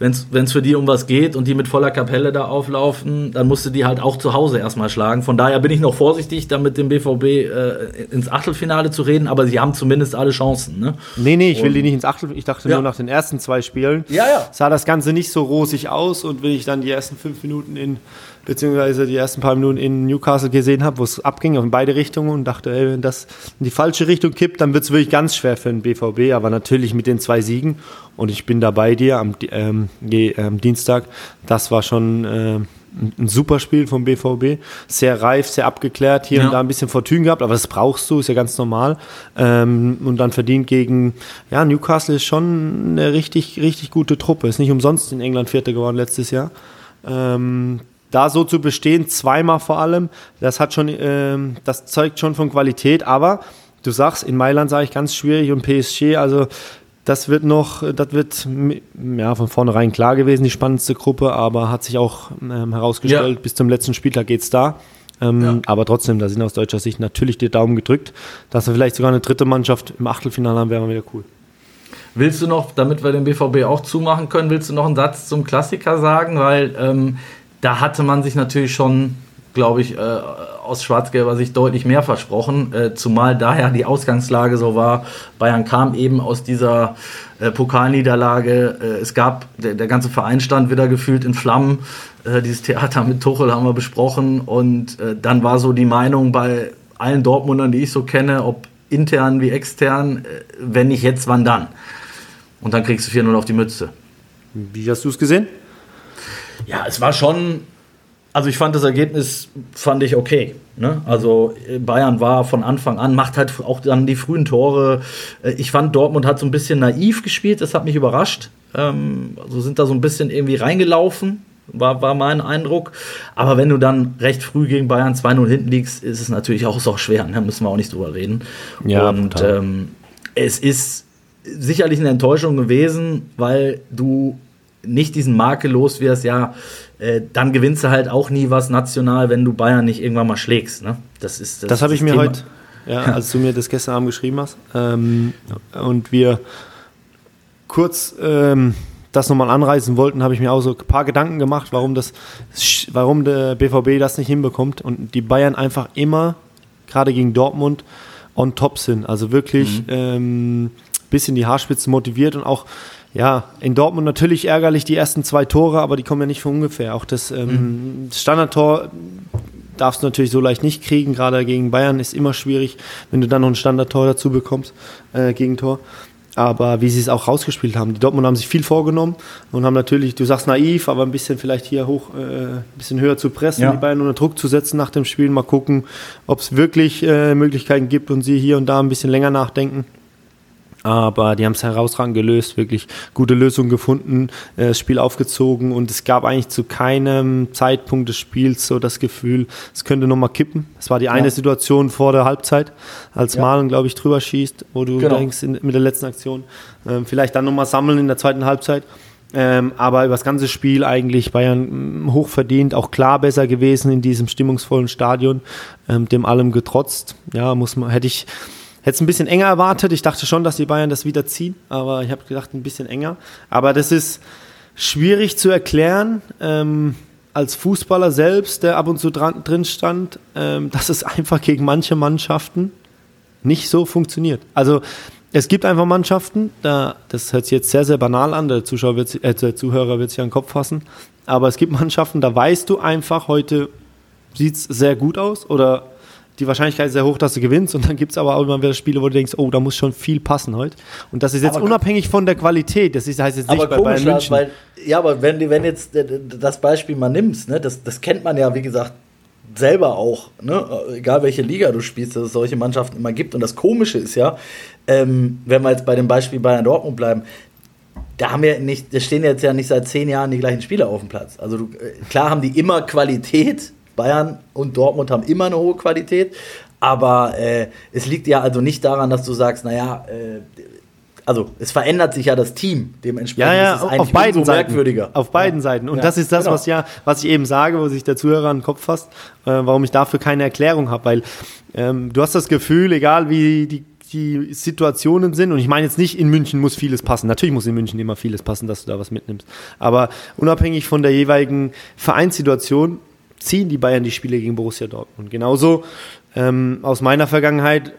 wenn es für die um was geht und die mit voller Kapelle da auflaufen, dann musst du die halt auch zu Hause erstmal schlagen. Von daher bin ich noch vorsichtig, da mit dem BVB äh, ins Achtelfinale zu reden, aber sie haben zumindest alle Chancen. Ne? Nee, nee, ich und, will die nicht ins Achtelfinale. Ich dachte ja. nur nach den ersten zwei Spielen ja, ja. sah das Ganze nicht so rosig aus und wenn ich dann die ersten fünf Minuten in beziehungsweise die ersten paar Minuten in Newcastle gesehen habe, wo es abging in beide Richtungen und dachte, ey, wenn das in die falsche Richtung kippt, dann wird es wirklich ganz schwer für den BVB, aber natürlich mit den zwei Siegen und ich bin da bei dir am, ähm, am Dienstag, das war schon äh, ein super Spiel vom BVB, sehr reif, sehr abgeklärt, hier ja. und da ein bisschen Fortune gehabt, aber das brauchst du, ist ja ganz normal. Ähm, und dann verdient gegen, ja, Newcastle ist schon eine richtig, richtig gute Truppe. Ist nicht umsonst in England Vierter geworden letztes Jahr. Ähm, da so zu bestehen, zweimal vor allem, das hat schon, ähm, das zeugt schon von Qualität. Aber du sagst, in Mailand sage ich ganz schwierig und PSG, also das wird noch, das wird ja von vornherein klar gewesen, die spannendste Gruppe, aber hat sich auch ähm, herausgestellt, ja. bis zum letzten Spieltag geht es da. Ähm, ja. Aber trotzdem, da sind aus deutscher Sicht natürlich die Daumen gedrückt. Dass wir vielleicht sogar eine dritte Mannschaft im Achtelfinale haben, wäre mal wieder cool. Willst du noch, damit wir den BVB auch zumachen können, willst du noch einen Satz zum Klassiker sagen? Weil ähm, da hatte man sich natürlich schon, glaube ich, äh, aus schwarz-gelber Sicht deutlich mehr versprochen, äh, zumal daher die Ausgangslage so war. Bayern kam eben aus dieser äh, Pokalniederlage. Äh, es gab, der, der, ganze Verein stand wieder gefühlt in Flammen. Äh, dieses Theater mit Tuchel haben wir besprochen. Und äh, dann war so die Meinung bei allen Dortmundern, die ich so kenne, ob intern wie extern, wenn nicht jetzt, wann dann? Und dann kriegst du 4-0 auf die Mütze. Wie hast du es gesehen? Ja, es war schon. Also ich fand das Ergebnis fand ich okay. Ne? Also Bayern war von Anfang an, macht halt auch dann die frühen Tore. Äh, ich fand Dortmund hat so ein bisschen naiv gespielt, das hat mich überrascht. Ähm, also sind da so ein bisschen irgendwie reingelaufen, war, war mein Eindruck. Aber wenn du dann recht früh gegen Bayern 2-0 hinten liegst, ist es natürlich auch so schwer, ne? müssen wir auch nicht drüber reden. Ja, Und ähm, es ist sicherlich eine Enttäuschung gewesen, weil du nicht diesen Makel los wirst, ja, äh, dann gewinnst du halt auch nie was national, wenn du Bayern nicht irgendwann mal schlägst. Ne? Das ist das, das habe ich mir heute, ja, als du mir das gestern Abend geschrieben hast, ähm, und wir kurz ähm, das nochmal anreißen wollten, habe ich mir auch so ein paar Gedanken gemacht, warum das, warum der BVB das nicht hinbekommt und die Bayern einfach immer gerade gegen Dortmund on top sind. Also wirklich mhm. ähm, bis in die Haarspitze motiviert und auch ja, in Dortmund natürlich ärgerlich die ersten zwei Tore, aber die kommen ja nicht von ungefähr. Auch das ähm, mhm. Standardtor darfst du natürlich so leicht nicht kriegen. Gerade gegen Bayern ist immer schwierig, wenn du dann noch ein Standardtor dazu bekommst, äh, Gegentor. Aber wie sie es auch rausgespielt haben. Die Dortmund haben sich viel vorgenommen und haben natürlich, du sagst naiv, aber ein bisschen vielleicht hier hoch, äh, ein bisschen höher zu pressen, ja. die Bayern unter Druck zu setzen nach dem Spiel. Mal gucken, ob es wirklich äh, Möglichkeiten gibt und sie hier und da ein bisschen länger nachdenken. Aber die haben es herausragend gelöst, wirklich gute Lösungen gefunden, äh, das Spiel aufgezogen und es gab eigentlich zu keinem Zeitpunkt des Spiels so das Gefühl, es könnte nochmal kippen. Es war die ja. eine Situation vor der Halbzeit, als ja. Malen, glaube ich, drüber schießt, wo du genau. denkst in, mit der letzten Aktion, ähm, vielleicht dann nochmal sammeln in der zweiten Halbzeit. Ähm, aber über das ganze Spiel eigentlich Bayern mm, hochverdient, auch klar besser gewesen in diesem stimmungsvollen Stadion, ähm, dem allem getrotzt. Ja, muss man, hätte ich, Hätte es ein bisschen enger erwartet. Ich dachte schon, dass die Bayern das wieder ziehen, aber ich habe gedacht, ein bisschen enger. Aber das ist schwierig zu erklären. Ähm, als Fußballer selbst, der ab und zu dran, drin stand, ähm, dass es einfach gegen manche Mannschaften nicht so funktioniert. Also es gibt einfach Mannschaften, da, das hört sich jetzt sehr, sehr banal an, der, Zuschauer wird, äh, der Zuhörer wird sich an den Kopf fassen, aber es gibt Mannschaften, da weißt du einfach, heute sieht es sehr gut aus oder die Wahrscheinlichkeit ist sehr hoch, dass du gewinnst. Und dann gibt es aber auch immer wieder Spiele, wo du denkst, oh, da muss schon viel passen heute. Und das ist jetzt aber unabhängig von der Qualität. Das ist, heißt jetzt nicht aber bei komisch, Bayern München. Weil, ja, aber wenn, wenn jetzt das Beispiel mal nimmst, ne, das, das kennt man ja, wie gesagt, selber auch, ne? egal welche Liga du spielst, dass es solche Mannschaften immer gibt. Und das Komische ist ja, ähm, wenn wir jetzt bei dem Beispiel Bayern Dortmund bleiben, da haben wir nicht, da stehen jetzt ja nicht seit zehn Jahren die gleichen Spieler auf dem Platz. Also du, äh, klar haben die immer Qualität, Bayern und Dortmund haben immer eine hohe Qualität. Aber äh, es liegt ja also nicht daran, dass du sagst, naja, äh, also es verändert sich ja das Team. Dementsprechend ja, ja, ist es auf beiden Seiten, merkwürdiger. Auf beiden ja. Seiten. Und ja, das ist das, genau. was ja, was ich eben sage, wo sich der Zuhörer an den Kopf fasst, äh, warum ich dafür keine Erklärung habe. Weil ähm, du hast das Gefühl, egal wie die die Situationen sind, und ich meine jetzt nicht, in München muss vieles passen. Natürlich muss in München immer vieles passen, dass du da was mitnimmst. Aber unabhängig von der jeweiligen Vereinssituation ziehen die Bayern die Spiele gegen Borussia Dortmund. Genauso ähm, aus meiner Vergangenheit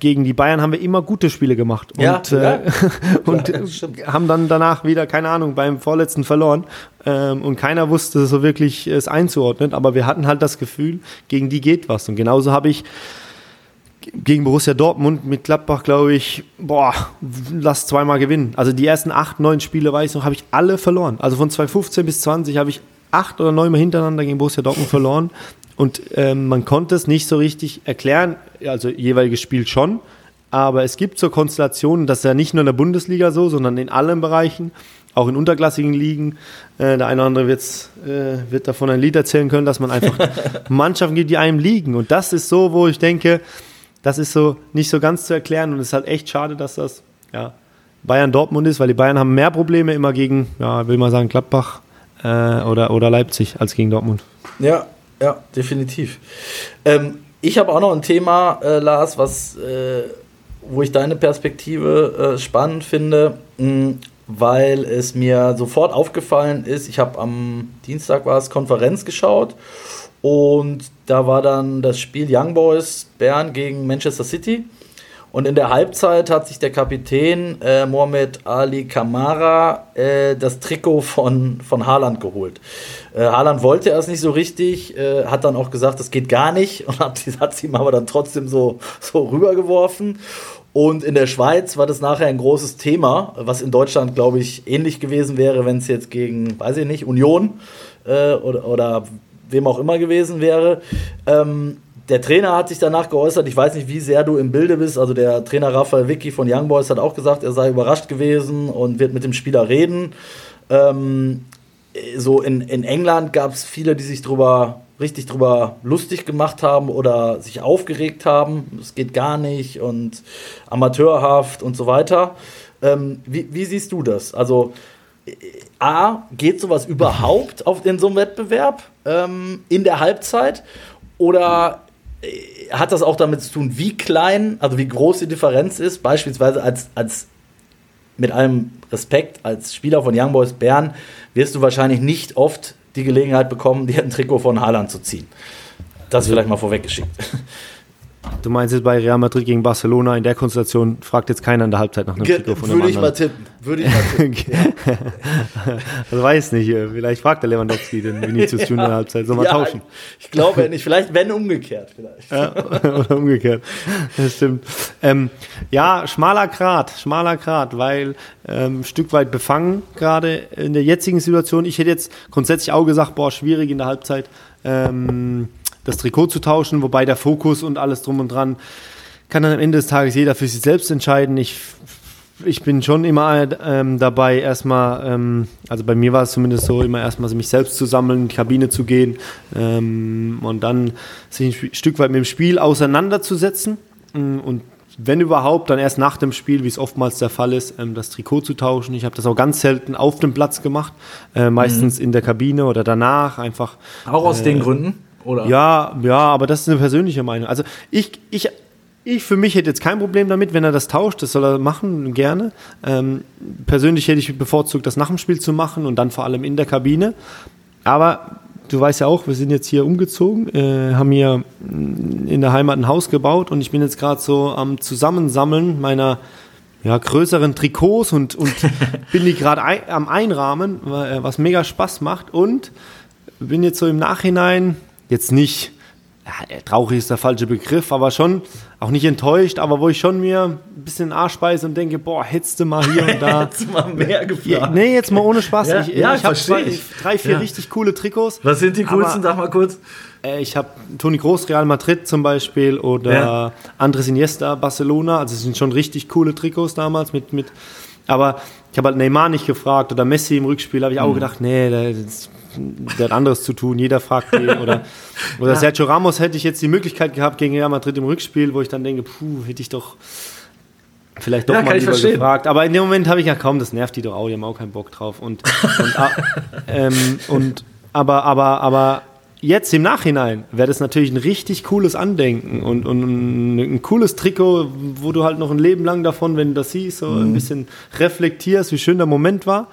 gegen die Bayern haben wir immer gute Spiele gemacht und, ja, ja. Äh, und ja, haben dann danach wieder, keine Ahnung, beim vorletzten verloren ähm, und keiner wusste so wirklich es einzuordnen, aber wir hatten halt das Gefühl, gegen die geht was und genauso habe ich gegen Borussia Dortmund mit Gladbach, glaube ich, boah, lass zweimal gewinnen. Also die ersten acht, neun Spiele, weiß ich noch, habe ich alle verloren. Also von 2015 bis 20 habe ich acht oder neun Mal hintereinander gegen Borussia Dortmund verloren. Und ähm, man konnte es nicht so richtig erklären, also jeweiliges Spiel schon. Aber es gibt so Konstellationen, das ist ja nicht nur in der Bundesliga so, sondern in allen Bereichen, auch in unterklassigen Ligen. Äh, der eine oder andere wird's, äh, wird davon ein Lied erzählen können, dass man einfach Mannschaften gibt, die einem liegen. Und das ist so, wo ich denke, das ist so nicht so ganz zu erklären. Und es ist halt echt schade, dass das ja, Bayern Dortmund ist, weil die Bayern haben mehr Probleme immer gegen, ja, will man sagen, Gladbach äh, oder, oder Leipzig als gegen Dortmund. Ja, ja, definitiv. Ähm, ich habe auch noch ein Thema, äh, Lars, was, äh, wo ich deine Perspektive äh, spannend finde, mh, weil es mir sofort aufgefallen ist, ich habe am Dienstag war es Konferenz geschaut und da war dann das Spiel Young Boys Bern gegen Manchester City. Und in der Halbzeit hat sich der Kapitän äh, Mohamed Ali Kamara äh, das Trikot von, von Haaland geholt. Äh, Haaland wollte erst nicht so richtig, äh, hat dann auch gesagt, das geht gar nicht und hat es ihm aber dann trotzdem so, so rübergeworfen. Und in der Schweiz war das nachher ein großes Thema, was in Deutschland, glaube ich, ähnlich gewesen wäre, wenn es jetzt gegen, weiß ich nicht, Union äh, oder, oder wem auch immer gewesen wäre. Ähm, der Trainer hat sich danach geäußert, ich weiß nicht, wie sehr du im Bilde bist. Also der Trainer Raphael Vicky von Young Boys hat auch gesagt, er sei überrascht gewesen und wird mit dem Spieler reden. Ähm, so in, in England gab es viele, die sich drüber richtig drüber lustig gemacht haben oder sich aufgeregt haben. Es geht gar nicht und amateurhaft und so weiter. Ähm, wie, wie siehst du das? Also A, geht sowas überhaupt auf, in so einem Wettbewerb ähm, in der Halbzeit? Oder hat das auch damit zu tun, wie klein, also wie groß die Differenz ist. Beispielsweise als, als mit allem Respekt, als Spieler von Young Boys Bern wirst du wahrscheinlich nicht oft die Gelegenheit bekommen, dir ein Trikot von Haaland zu ziehen. Das vielleicht mal vorweggeschickt. Du meinst jetzt bei Real Madrid gegen Barcelona in der Konstellation fragt jetzt keiner in der Halbzeit nach einem Trikot von Würde ich mal tippen. Würde ich mal tippen. also weiß nicht, äh, vielleicht fragt der Lewandowski den Vinicius Junior in der Halbzeit. Sollen wir ja, tauschen? Ich glaube nicht. Vielleicht, wenn umgekehrt. Vielleicht. Ja, oder umgekehrt. Das stimmt. Ähm, ja, schmaler Grat, schmaler Grat, weil ähm, ein Stück weit befangen gerade in der jetzigen Situation. Ich hätte jetzt grundsätzlich auch gesagt, boah, schwierig in der Halbzeit. Ähm, das Trikot zu tauschen, wobei der Fokus und alles drum und dran kann dann am Ende des Tages jeder für sich selbst entscheiden. Ich, ich bin schon immer ähm, dabei, erstmal, ähm, also bei mir war es zumindest so, immer erstmal mich selbst zu sammeln, in die Kabine zu gehen ähm, und dann sich ein Stück weit mit dem Spiel auseinanderzusetzen mm, und wenn überhaupt, dann erst nach dem Spiel, wie es oftmals der Fall ist, ähm, das Trikot zu tauschen. Ich habe das auch ganz selten auf dem Platz gemacht, äh, meistens mhm. in der Kabine oder danach einfach. Auch aus äh, den Gründen? Oder? Ja, ja, aber das ist eine persönliche Meinung. Also ich, ich, ich für mich hätte jetzt kein Problem damit, wenn er das tauscht, das soll er machen, gerne. Ähm, persönlich hätte ich bevorzugt, das nach dem Spiel zu machen und dann vor allem in der Kabine. Aber du weißt ja auch, wir sind jetzt hier umgezogen, äh, haben hier in der Heimat ein Haus gebaut und ich bin jetzt gerade so am Zusammensammeln meiner ja, größeren Trikots und, und bin die gerade ein, am Einrahmen, was mega Spaß macht und bin jetzt so im Nachhinein jetzt nicht, ja, traurig ist der falsche Begriff, aber schon auch nicht enttäuscht, aber wo ich schon mir ein bisschen Arsch beiße und denke, boah, hättest du mal hier und da. hättest du mal mehr gefragt. Nee, jetzt mal ohne Spaß. ja, ich ja, ich habe drei, vier ja. richtig coole Trikots. Was sind die coolsten? Sag mal kurz. Äh, ich habe Toni Groß, Real Madrid zum Beispiel oder ja. Andres Iniesta, Barcelona. Also es sind schon richtig coole Trikots damals mit, mit aber ich habe halt Neymar nicht gefragt oder Messi im Rückspiel, habe ich auch mhm. gedacht, nee, das der hat anderes zu tun, jeder fragt den. Oder, oder ja. Sergio Ramos hätte ich jetzt die Möglichkeit gehabt gegen Real Madrid im Rückspiel, wo ich dann denke, puh, hätte ich doch vielleicht doch ja, mal lieber gefragt. Aber in dem Moment habe ich ja kaum, das nervt die doch auch, die haben auch keinen Bock drauf. Und, und, ah, ähm, und aber, aber, aber jetzt im Nachhinein wäre das natürlich ein richtig cooles Andenken und, und ein, cooles Trikot, wo du halt noch ein Leben lang davon, wenn du das siehst, so mhm. ein bisschen reflektierst, wie schön der Moment war.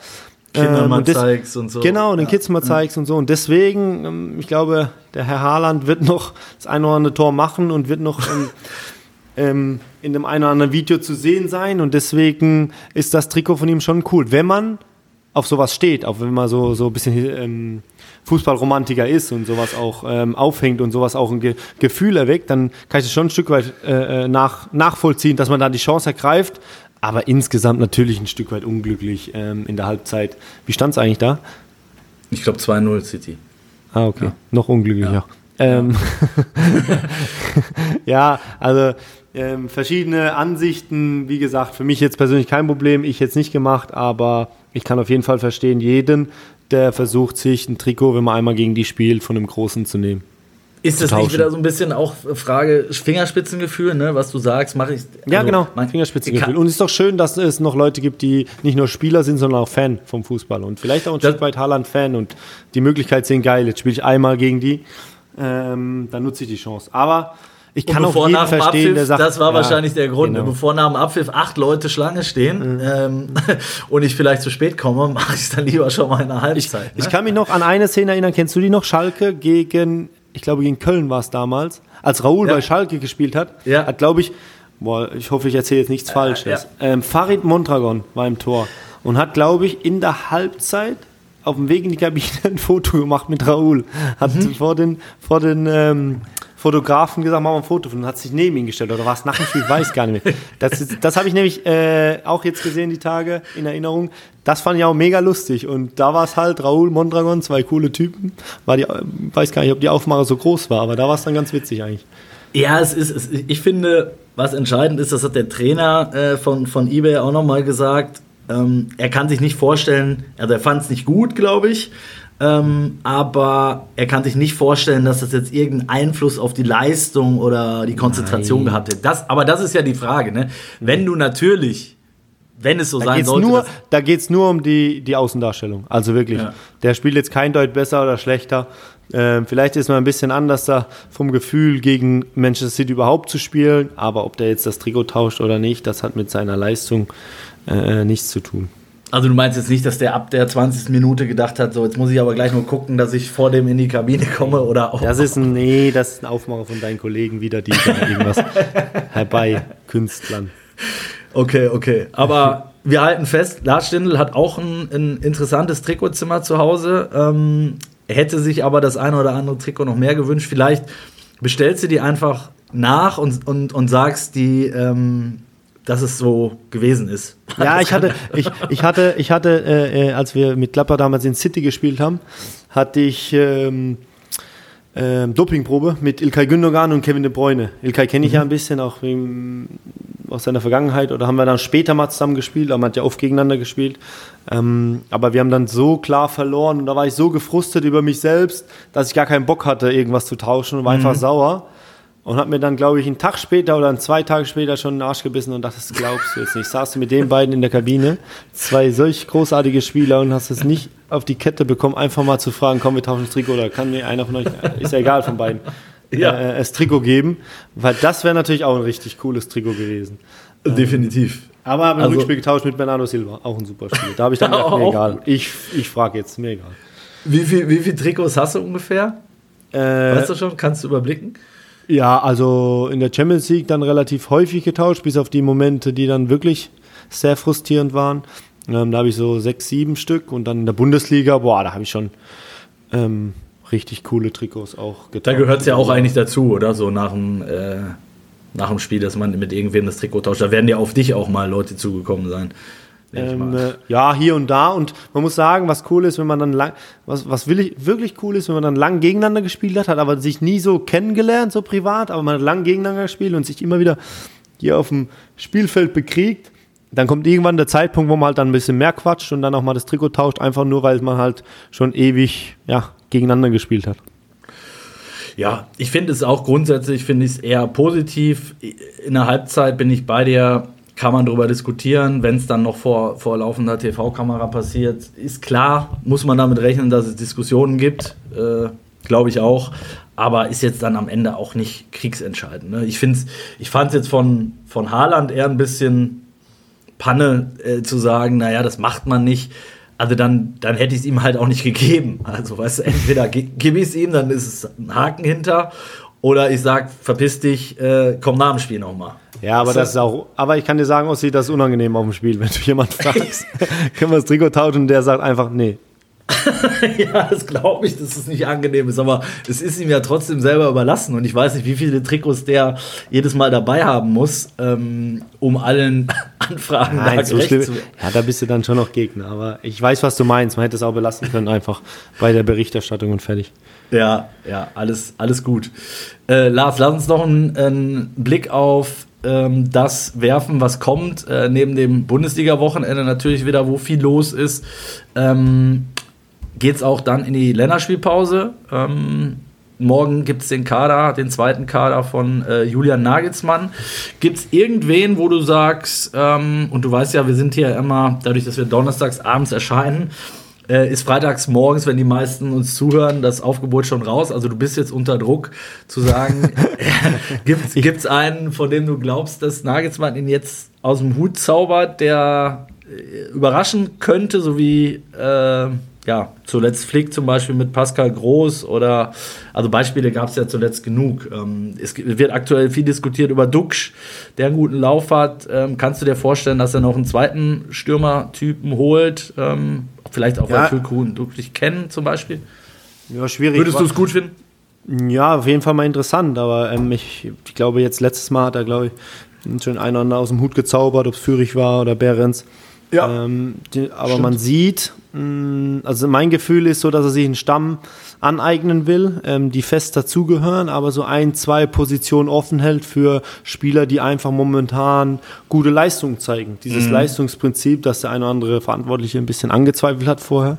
Kindern mal das, zeigst und so. Genau, den ja. Kids mal zeigst und so. Und deswegen, ähm, ich glaube, der Herr Haaland wird noch das eine oder andere Tor machen und wird noch ähm, ähm, in dem einen oder anderen Video zu sehen sein. Und deswegen ist das Trikot von ihm schon cool. Wenn man auf sowas steht, auch wenn man so, so ein bisschen ähm, Fußballromantiker ist und sowas auch ähm, aufhängt und sowas auch ein Ge Gefühl erweckt, dann kann ich das schon ein Stück weit äh, äh nach, nachvollziehen, dass man da die Chance ergreift aber insgesamt natürlich ein Stück weit unglücklich ähm, in der Halbzeit. Wie stand es eigentlich da? Ich glaube 2-0 City. Ah, okay. Ja. Noch unglücklicher. Ja, ähm, ja also ähm, verschiedene Ansichten. Wie gesagt, für mich jetzt persönlich kein Problem. Ich jetzt nicht gemacht, aber ich kann auf jeden Fall verstehen, jeden, der versucht, sich ein Trikot, wenn man einmal gegen die spielt, von einem Großen zu nehmen. Ist das nicht wieder so ein bisschen auch Frage Fingerspitzengefühl, ne? was du sagst, mache ich. Also ja, genau, Fingerspitzengefühl. Und es ist doch schön, dass es noch Leute gibt, die nicht nur Spieler sind, sondern auch Fan vom Fußball. Und vielleicht auch ein das Stück weit Haaland-Fan und die Möglichkeit sehen, geil, jetzt spiele ich einmal gegen die, ähm, dann nutze ich die Chance. Aber ich kann auch jeden verstehen, Abpfiff, der sagt, das war ja, wahrscheinlich der Grund. Genau. Bevor nach dem Abpfiff acht Leute Schlange stehen mhm. ähm, und ich vielleicht zu spät komme, mache ich es dann lieber schon mal in der Halbzeit. Ich, ne? ich kann mich noch an eine Szene erinnern. Kennst du die noch? Schalke gegen ich glaube gegen Köln war es damals, als Raoul ja. bei Schalke gespielt hat, ja. hat glaube ich, boah, ich hoffe, ich erzähle jetzt nichts Falsches. Ja. Ähm, Farid Mondragon war im Tor und hat glaube ich in der Halbzeit auf dem Weg in die Kabine ein Foto gemacht mit Raoul. Hat mhm. vor den, vor den ähm, Fotografen gesagt, machen wir ein Foto von und hat sich neben ihn gestellt. Oder war es nach dem Spiel? Weiß gar nicht mehr. Das, das habe ich nämlich äh, auch jetzt gesehen, die Tage in Erinnerung. Das fand ich auch mega lustig. Und da war es halt Raoul Mondragon, zwei coole Typen. War die, weiß gar nicht, ob die Aufmache so groß war, aber da war es dann ganz witzig eigentlich. Ja, es ist, es, ich finde, was entscheidend ist, das hat der Trainer äh, von, von eBay auch nochmal gesagt. Ähm, er kann sich nicht vorstellen, also er fand es nicht gut, glaube ich, ähm, aber er kann sich nicht vorstellen, dass das jetzt irgendeinen Einfluss auf die Leistung oder die Konzentration Nein. gehabt hätte. Das, aber das ist ja die Frage. Ne? Wenn du natürlich, wenn es so da sein sollte. Nur, da geht es nur um die, die Außendarstellung. Also wirklich, ja. der spielt jetzt kein Deut besser oder schlechter. Ähm, vielleicht ist man ein bisschen anders da vom Gefühl, gegen Manchester City überhaupt zu spielen. Aber ob der jetzt das Trikot tauscht oder nicht, das hat mit seiner Leistung äh, nichts zu tun. Also du meinst jetzt nicht, dass der ab der 20. Minute gedacht hat, so jetzt muss ich aber gleich nur gucken, dass ich vor dem in die Kabine komme oder auch. Das ist ein, nee, das ist ein Aufmacher von deinen Kollegen wieder, die da irgendwas herbei Künstlern. Okay, okay. Aber wir halten fest, Lars Stindl hat auch ein, ein interessantes Trikotzimmer zu Hause. Ähm, hätte sich aber das eine oder andere Trikot noch mehr gewünscht. Vielleicht bestellst du die einfach nach und, und, und sagst die, ähm, dass es so gewesen ist. Ja, ich hatte, ich, ich hatte, ich hatte, äh, äh, als wir mit Klapper damals in City gespielt haben, hatte ich ähm, ähm, Dopingprobe mit Ilkay Gündogan und Kevin De Bruyne. Ilkay kenne ich mhm. ja ein bisschen, auch wegen, aus seiner Vergangenheit. Oder haben wir dann später mal zusammen gespielt, aber man hat ja oft gegeneinander gespielt. Ähm, aber wir haben dann so klar verloren und da war ich so gefrustet über mich selbst, dass ich gar keinen Bock hatte, irgendwas zu tauschen und war mhm. einfach sauer und hat mir dann, glaube ich, einen Tag später oder zwei Tage später schon den Arsch gebissen und dachte, das glaubst du jetzt nicht. Saß du mit den beiden in der Kabine, zwei solch großartige Spieler und hast es nicht auf die Kette bekommen, einfach mal zu fragen, komm, wir tauschen das Trikot oder kann mir einer von euch, ist ja egal von beiden, ja. äh, das Trikot geben, weil das wäre natürlich auch ein richtig cooles Trikot gewesen. Definitiv. Aber habe ein also, Rückspiel getauscht mit Bernardo Silva, auch ein super Spiel. Da habe ich dann gedacht, mir egal. Ich, ich frage jetzt, mir egal. Wie viele wie viel Trikots hast du ungefähr? Äh, weißt du schon? Kannst du überblicken? Ja, also in der Champions League dann relativ häufig getauscht, bis auf die Momente, die dann wirklich sehr frustrierend waren. Ähm, da habe ich so sechs, sieben Stück und dann in der Bundesliga, boah, da habe ich schon ähm, richtig coole Trikots auch getauscht. Da gehört es ja auch eigentlich dazu, oder? So nach dem, äh, nach dem Spiel, dass man mit irgendwem das Trikot tauscht. Da werden ja auf dich auch mal Leute zugekommen sein. Ähm, äh, ja, hier und da. Und man muss sagen, was cool ist, wenn man dann lang, was, was wirklich cool ist, wenn man dann lang gegeneinander gespielt hat, hat aber sich nie so kennengelernt, so privat, aber man hat lang gegeneinander gespielt und sich immer wieder hier auf dem Spielfeld bekriegt. Dann kommt irgendwann der Zeitpunkt, wo man halt dann ein bisschen mehr quatscht und dann auch mal das Trikot tauscht, einfach nur, weil man halt schon ewig ja, gegeneinander gespielt hat. Ja, ich finde es auch grundsätzlich, finde ich es eher positiv. In der Halbzeit bin ich bei dir kann man darüber diskutieren, wenn es dann noch vor, vor laufender TV-Kamera passiert. Ist klar, muss man damit rechnen, dass es Diskussionen gibt, äh, glaube ich auch. Aber ist jetzt dann am Ende auch nicht kriegsentscheidend. Ne? Ich, ich fand es jetzt von, von Haaland eher ein bisschen Panne äh, zu sagen, naja, das macht man nicht. Also dann, dann hätte ich es ihm halt auch nicht gegeben. Also weißt du, entweder gebe ich es ihm, dann ist es ein Haken hinter. Oder ich sage, verpiss dich, äh, komm nach dem Spiel nochmal. Ja, aber das ist auch, aber ich kann dir sagen, Ossi, das ist unangenehm auf dem Spiel, wenn du jemanden fragst, können wir das Trikot tauschen und der sagt einfach, nee. ja, das glaube ich, dass es nicht angenehm ist, aber es ist ihm ja trotzdem selber überlassen und ich weiß nicht, wie viele Trikots der jedes Mal dabei haben muss, ähm, um allen Anfragen Nein, da so gerecht zu Ja, da bist du dann schon noch Gegner, aber ich weiß, was du meinst. Man hätte es auch belassen können, einfach bei der Berichterstattung und fertig. Ja, ja, alles, alles gut. Äh, Lars, lass uns noch einen, einen Blick auf ähm, das werfen, was kommt. Äh, neben dem Bundesliga-Wochenende natürlich wieder, wo viel los ist, ähm, geht es auch dann in die Länderspielpause. Ähm, morgen gibt es den Kader, den zweiten Kader von äh, Julian Nagelsmann. Gibt es irgendwen, wo du sagst, ähm, und du weißt ja, wir sind hier immer, dadurch, dass wir donnerstags abends erscheinen, äh, ist freitags morgens, wenn die meisten uns zuhören, das Aufgebot schon raus. Also du bist jetzt unter Druck zu sagen, gibt es einen, von dem du glaubst, dass Nagelsmann ihn jetzt aus dem Hut zaubert, der äh, überraschen könnte, so wie äh, ja, zuletzt Flick zum Beispiel mit Pascal Groß oder, also Beispiele gab es ja zuletzt genug. Ähm, es wird aktuell viel diskutiert über Duxch, der einen guten Lauf hat. Ähm, kannst du dir vorstellen, dass er noch einen zweiten Stürmertypen holt? Ähm, vielleicht auch, ja. weil Füllkuchen Duxch dich kennen zum Beispiel? Ja, schwierig. Würdest du es gut finden? Ja, auf jeden Fall mal interessant, aber ähm, ich, ich, glaube, jetzt letztes Mal hat er, glaube ich, schon einen aus dem Hut gezaubert, ob es Fürich war oder Behrens. Ja. Ähm, die, aber Stimmt. man sieht, mh, mm, also mein Gefühl ist so, dass er sich einen Stamm aneignen will, ähm, die fest dazugehören, aber so ein, zwei Positionen offen hält für Spieler, die einfach momentan gute Leistungen zeigen. Dieses mhm. Leistungsprinzip, das der eine oder andere Verantwortliche ein bisschen angezweifelt hat vorher,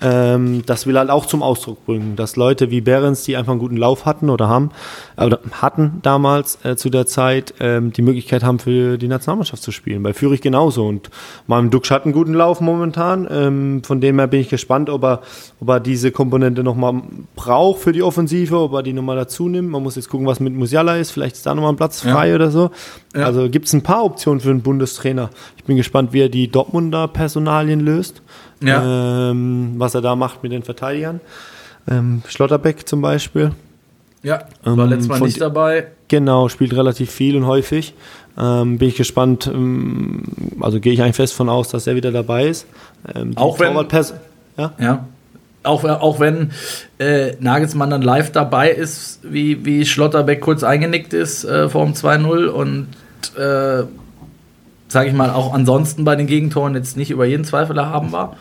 ähm, das will halt auch zum Ausdruck bringen, dass Leute wie Behrens, die einfach einen guten Lauf hatten oder haben, oder hatten damals äh, zu der Zeit, ähm, die Möglichkeit haben, für die Nationalmannschaft zu spielen. Bei Fürich genauso. Und meinem Duxch hat einen guten Lauf momentan. Ähm, von dem her bin ich gespannt, ob er, ob er diese Komponente nochmal braucht für die Offensive, ob er die nochmal dazu nimmt. Man muss jetzt gucken, was mit Musiala ist. Vielleicht ist da nochmal ein Platz frei ja. oder so. Ja. Also gibt es ein paar Optionen für einen Bundestrainer. Ich bin gespannt, wie er die Dortmunder Personalien löst. Ja. Ähm, was er da macht mit den Verteidigern. Ähm, Schlotterbeck zum Beispiel. Ja, war ähm, letztes Mal nicht dabei. Genau, spielt relativ viel und häufig. Ähm, bin ich gespannt, ähm, also gehe ich eigentlich fest von aus, dass er wieder dabei ist. Auch wenn, ja? ja? Auch, auch wenn äh, Nagelsmann dann live dabei ist, wie, wie Schlotterbeck kurz eingenickt ist äh, vor dem 2-0 und äh, sage ich mal, auch ansonsten bei den Gegentoren jetzt nicht über jeden Zweifel erhaben war.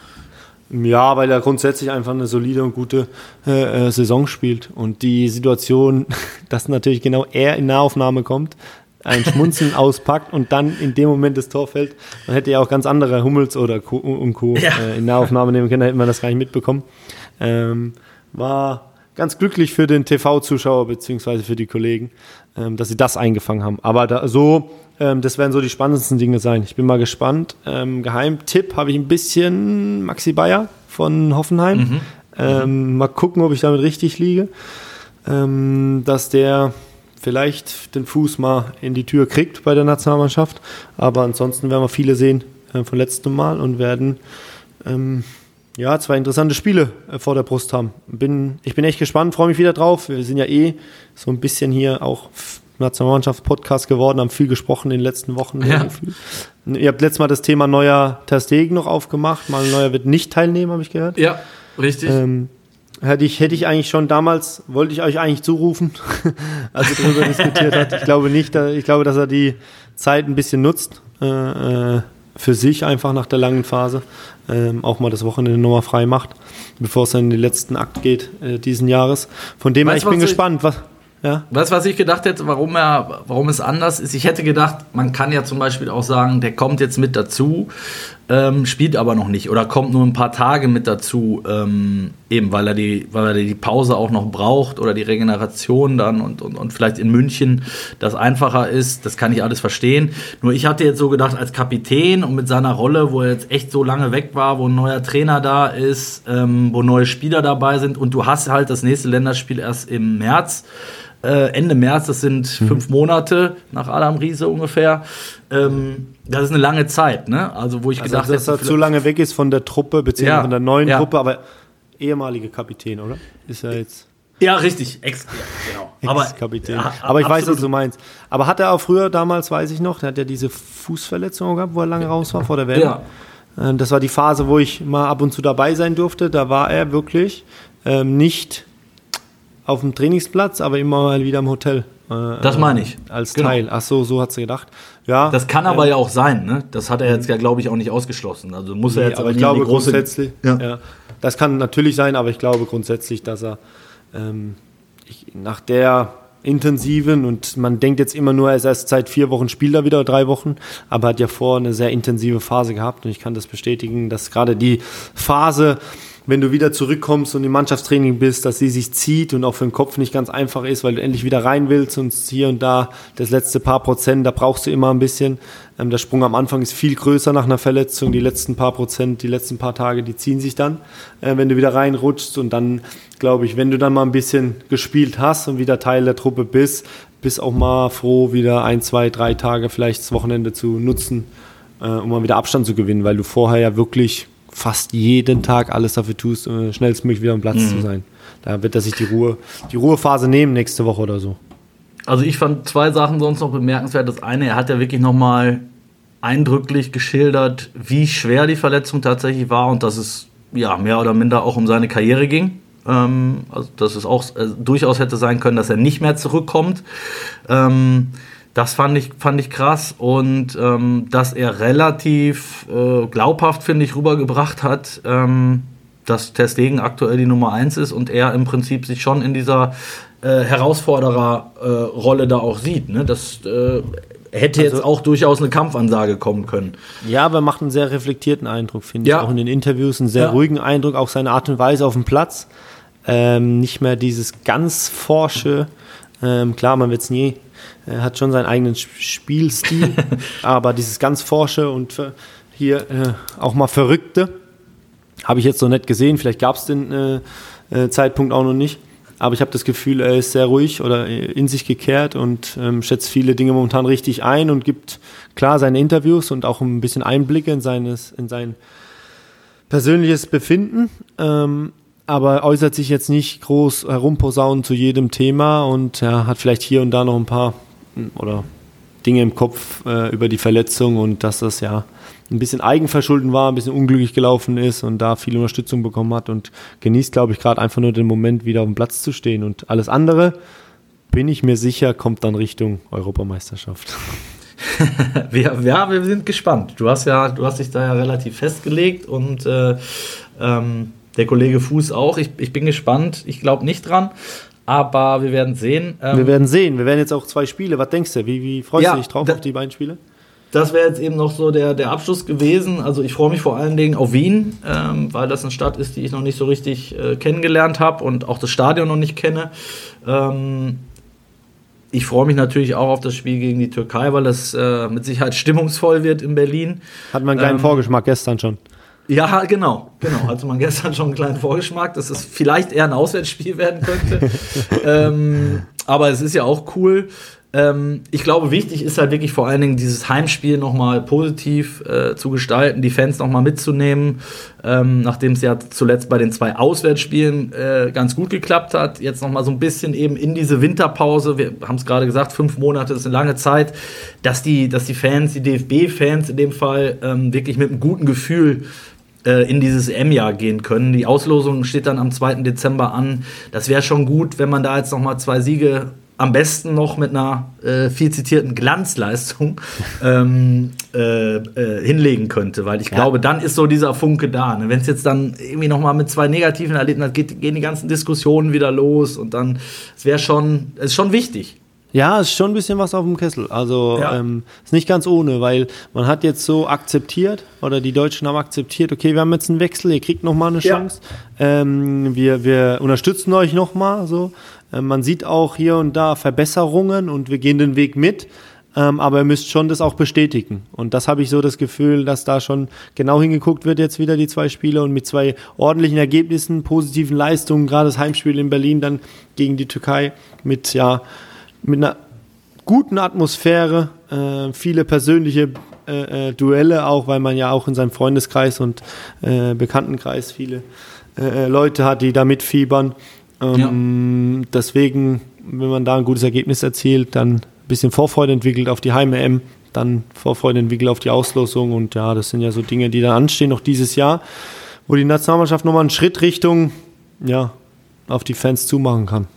Ja, weil er grundsätzlich einfach eine solide und gute äh, äh Saison spielt. Und die Situation, dass natürlich genau er in Nahaufnahme kommt, ein Schmunzeln auspackt und dann in dem Moment das Tor fällt. Man hätte ja auch ganz andere Hummels oder Co. und Co. Ja. Äh, in Nahaufnahme nehmen können, da hätte man das gar nicht mitbekommen. Ähm, war ganz glücklich für den TV-Zuschauer beziehungsweise für die Kollegen, ähm, dass sie das eingefangen haben. Aber da, so, ähm, das werden so die spannendsten Dinge sein. Ich bin mal gespannt. Ähm, Geheimtipp habe ich ein bisschen Maxi Bayer von Hoffenheim. Mhm. Ähm, mal gucken, ob ich damit richtig liege. Ähm, dass der vielleicht den Fuß mal in die Tür kriegt bei der Nationalmannschaft. Aber ansonsten werden wir viele sehen äh, von letztem Mal und werden ähm, ja, zwei interessante Spiele äh, vor der Brust haben. Bin, ich bin echt gespannt, freue mich wieder drauf. Wir sind ja eh so ein bisschen hier auch Nationalmannschaft-Podcast geworden, haben viel gesprochen in den letzten Wochen. Ja. Ihr habt letztes Mal das Thema neuer Terstegen noch aufgemacht. Mal neuer wird nicht teilnehmen, habe ich gehört. Ja, richtig. Ähm, Hätte ich, hätte ich eigentlich schon damals, wollte ich euch eigentlich zurufen, als ihr darüber diskutiert habt. Ich glaube nicht, ich glaube, dass er die Zeit ein bisschen nutzt, äh, äh, für sich einfach nach der langen Phase, ähm, auch mal das Wochenende nochmal frei macht, bevor es dann in den letzten Akt geht äh, diesen Jahres. Von dem her, ich bin gespannt, was, ja. Weißt was ich gedacht hätte, warum er, warum es anders ist? Ich hätte gedacht, man kann ja zum Beispiel auch sagen, der kommt jetzt mit dazu, ähm, spielt aber noch nicht oder kommt nur ein paar Tage mit dazu, ähm, eben weil er die, weil er die Pause auch noch braucht oder die Regeneration dann und, und, und vielleicht in München das einfacher ist. Das kann ich alles verstehen. Nur ich hatte jetzt so gedacht, als Kapitän und mit seiner Rolle, wo er jetzt echt so lange weg war, wo ein neuer Trainer da ist, ähm, wo neue Spieler dabei sind und du hast halt das nächste Länderspiel erst im März äh, Ende März, das sind mhm. fünf Monate nach Adam Riese ungefähr. Ähm, das ist eine lange Zeit, ne? Also wo ich also, gedacht dass er zu lange weg ist von der Truppe beziehungsweise ja, von der neuen ja. Truppe, aber ehemalige Kapitän, oder? Ist er jetzt? Ja, richtig, Ex, genau. Aber, Kapitän. Ja, aber ich absolut. weiß, was du meinst. Aber hat er auch früher damals, weiß ich noch, der hat ja diese Fußverletzung gehabt, wo er lange raus war vor der Welt. Ja. Ähm, das war die Phase, wo ich mal ab und zu dabei sein durfte. Da war er wirklich ähm, nicht auf dem Trainingsplatz, aber immer mal wieder im Hotel. Äh, das meine ich. Als genau. Teil. Ach so, so hat sie gedacht. Ja. Das kann aber äh, ja auch sein, ne? Das hat er jetzt ja, glaube ich, auch nicht ausgeschlossen. Also muss er jetzt aber ich glaube große, grundsätzlich. Ja. ja. Das kann natürlich sein, aber ich glaube grundsätzlich, dass er ähm, ich, nach der intensiven und man denkt jetzt immer nur, er ist erst seit vier Wochen spielt er wieder, drei Wochen, aber hat ja vor eine sehr intensive Phase gehabt und ich kann das bestätigen, dass gerade die Phase wenn du wieder zurückkommst und im Mannschaftstraining bist, dass sie sich zieht und auch für den Kopf nicht ganz einfach ist, weil du endlich wieder rein willst und hier und da das letzte paar Prozent, da brauchst du immer ein bisschen. Ähm, der Sprung am Anfang ist viel größer nach einer Verletzung. Die letzten paar Prozent, die letzten paar Tage, die ziehen sich dann, äh, wenn du wieder reinrutschst. Und dann, glaube ich, wenn du dann mal ein bisschen gespielt hast und wieder Teil der Truppe bist, bist auch mal froh, wieder ein, zwei, drei Tage vielleicht das Wochenende zu nutzen, äh, um mal wieder Abstand zu gewinnen, weil du vorher ja wirklich fast jeden Tag alles dafür tust, schnellstmöglich wieder am Platz mhm. zu sein. Da wird er sich die Ruhe, die Ruhephase nehmen nächste Woche oder so. Also ich fand zwei Sachen sonst noch bemerkenswert. Das eine, er hat ja wirklich nochmal eindrücklich geschildert, wie schwer die Verletzung tatsächlich war und dass es ja mehr oder minder auch um seine Karriere ging. Ähm, also dass es auch äh, durchaus hätte sein können, dass er nicht mehr zurückkommt. Ähm, das fand ich, fand ich krass und ähm, dass er relativ äh, glaubhaft, finde ich, rübergebracht hat, ähm, dass Testegen aktuell die Nummer 1 ist und er im Prinzip sich schon in dieser äh, Herausfordererrolle äh, da auch sieht. Ne? Das äh, hätte also, jetzt auch durchaus eine Kampfansage kommen können. Ja, aber er macht einen sehr reflektierten Eindruck, finde ja. ich. Auch in den Interviews einen sehr ja. ruhigen Eindruck, auch seine Art und Weise auf dem Platz. Ähm, nicht mehr dieses ganz forsche, ähm, klar, man wird es nie er hat schon seinen eigenen Spielstil, aber dieses ganz Forsche und hier äh, auch mal Verrückte habe ich jetzt noch nicht gesehen. Vielleicht gab es den äh, äh, Zeitpunkt auch noch nicht. Aber ich habe das Gefühl, er ist sehr ruhig oder in sich gekehrt und ähm, schätzt viele Dinge momentan richtig ein und gibt klar seine Interviews und auch ein bisschen Einblicke in, seines, in sein persönliches Befinden. Ähm, aber äußert sich jetzt nicht groß herumposaunen zu jedem Thema und ja, hat vielleicht hier und da noch ein paar hm, oder Dinge im Kopf äh, über die Verletzung und dass das ja ein bisschen Eigenverschulden war, ein bisschen unglücklich gelaufen ist und da viel Unterstützung bekommen hat und genießt, glaube ich, gerade einfach nur den Moment, wieder auf dem Platz zu stehen. Und alles andere, bin ich mir sicher, kommt dann Richtung Europameisterschaft. wir, ja, wir sind gespannt. Du hast ja, du hast dich da ja relativ festgelegt und äh, ähm, der Kollege Fuß auch. Ich, ich bin gespannt. Ich glaube nicht dran. Aber wir werden sehen. Ähm, wir werden sehen. Wir werden jetzt auch zwei Spiele. Was denkst du? Wie, wie freust ja, du dich drauf auf die beiden Spiele? Das wäre jetzt eben noch so der, der Abschluss gewesen. Also ich freue mich vor allen Dingen auf Wien, ähm, weil das eine Stadt ist, die ich noch nicht so richtig äh, kennengelernt habe und auch das Stadion noch nicht kenne. Ähm, ich freue mich natürlich auch auf das Spiel gegen die Türkei, weil es äh, mit Sicherheit stimmungsvoll wird in Berlin. Hat man einen kleinen ähm, Vorgeschmack gestern schon. Ja, genau, genau. Hatte man gestern schon einen kleinen Vorgeschmack, dass es vielleicht eher ein Auswärtsspiel werden könnte. ähm, aber es ist ja auch cool. Ähm, ich glaube, wichtig ist halt wirklich vor allen Dingen dieses Heimspiel nochmal positiv äh, zu gestalten, die Fans nochmal mitzunehmen, ähm, nachdem es ja zuletzt bei den zwei Auswärtsspielen äh, ganz gut geklappt hat. Jetzt nochmal so ein bisschen eben in diese Winterpause, wir haben es gerade gesagt, fünf Monate ist eine lange Zeit, dass die, dass die Fans, die DFB-Fans in dem Fall, ähm, wirklich mit einem guten Gefühl äh, in dieses M-Jahr gehen können. Die Auslosung steht dann am 2. Dezember an. Das wäre schon gut, wenn man da jetzt nochmal zwei Siege am besten noch mit einer äh, viel zitierten Glanzleistung ähm, äh, äh, hinlegen könnte, weil ich ja. glaube, dann ist so dieser Funke da. Ne? Wenn es jetzt dann irgendwie noch mal mit zwei negativen Erlebnissen geht, gehen die ganzen Diskussionen wieder los und dann es wäre schon, es ist schon wichtig. Ja, es ist schon ein bisschen was auf dem Kessel. Also ja. ähm, ist nicht ganz ohne, weil man hat jetzt so akzeptiert oder die Deutschen haben akzeptiert, okay, wir haben jetzt einen Wechsel, ihr kriegt noch mal eine Chance. Ja. Ähm, wir, wir unterstützen euch noch mal so. Ähm, man sieht auch hier und da Verbesserungen und wir gehen den Weg mit. Ähm, aber ihr müsst schon das auch bestätigen. Und das habe ich so das Gefühl, dass da schon genau hingeguckt wird jetzt wieder die zwei Spiele und mit zwei ordentlichen Ergebnissen, positiven Leistungen, gerade das Heimspiel in Berlin dann gegen die Türkei mit ja mit einer guten Atmosphäre, äh, viele persönliche äh, äh, Duelle auch, weil man ja auch in seinem Freundeskreis und äh, Bekanntenkreis viele äh, Leute hat, die da mitfiebern. Ähm, ja. Deswegen, wenn man da ein gutes Ergebnis erzielt, dann ein bisschen Vorfreude entwickelt auf die Heim-EM, dann Vorfreude entwickelt auf die Auslosung und ja, das sind ja so Dinge, die dann anstehen noch dieses Jahr, wo die Nationalmannschaft nochmal einen Schritt Richtung, ja, auf die Fans zumachen kann.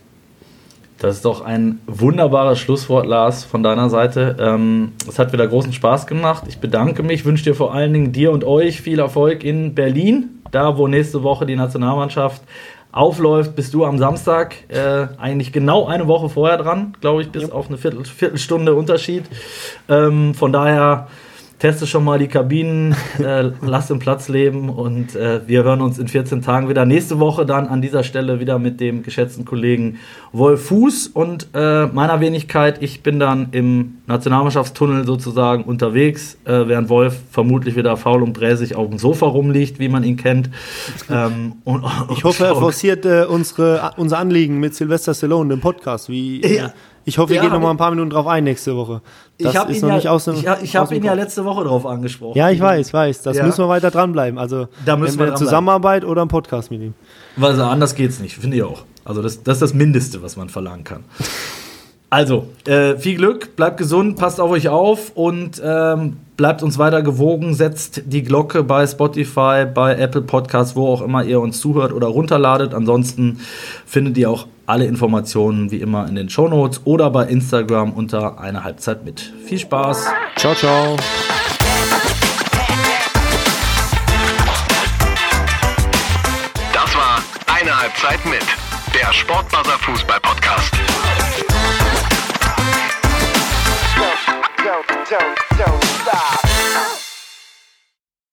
Das ist doch ein wunderbares Schlusswort, Lars, von deiner Seite. Ähm, es hat wieder großen Spaß gemacht. Ich bedanke mich, wünsche dir vor allen Dingen dir und euch viel Erfolg in Berlin, da wo nächste Woche die Nationalmannschaft aufläuft, bist du am Samstag äh, eigentlich genau eine Woche vorher dran, glaube ich, bis ja. auf eine Viertel, Viertelstunde Unterschied. Ähm, von daher teste schon mal die Kabinen, äh, lass den Platz leben und äh, wir hören uns in 14 Tagen wieder. Nächste Woche dann an dieser Stelle wieder mit dem geschätzten Kollegen Wolf Fuß und äh, meiner Wenigkeit. Ich bin dann im Nationalmannschaftstunnel sozusagen unterwegs, äh, während Wolf vermutlich wieder faul und bräsig auf dem Sofa rumliegt, wie man ihn kennt. Ähm, und, und ich hoffe, er forciert äh, unsere, unser Anliegen mit Sylvester Stallone im Podcast, wie ja. Ich hoffe, wir ja, gehen noch mal ein paar Minuten drauf ein nächste Woche. Das ich habe ihn, ja, aus dem, ich, ich hab ihn ja letzte Woche drauf angesprochen. Ja, ich weiß, weiß. Das ja. müssen wir weiter dranbleiben. Also da müssen wir Zusammenarbeit oder ein Podcast mit ihm. Also anders geht's nicht, finde ich auch. Also das, das ist das Mindeste, was man verlangen kann. Also, äh, viel Glück, bleibt gesund, passt auf euch auf und ähm, bleibt uns weiter gewogen. Setzt die Glocke bei Spotify, bei Apple Podcasts, wo auch immer ihr uns zuhört oder runterladet. Ansonsten findet ihr auch alle Informationen wie immer in den Show Notes oder bei Instagram unter eine Halbzeit mit. Viel Spaß. Ciao, ciao. Das war eine Halbzeit mit der Sportbuzzer Fußball Podcast. don't, don't, don't stop.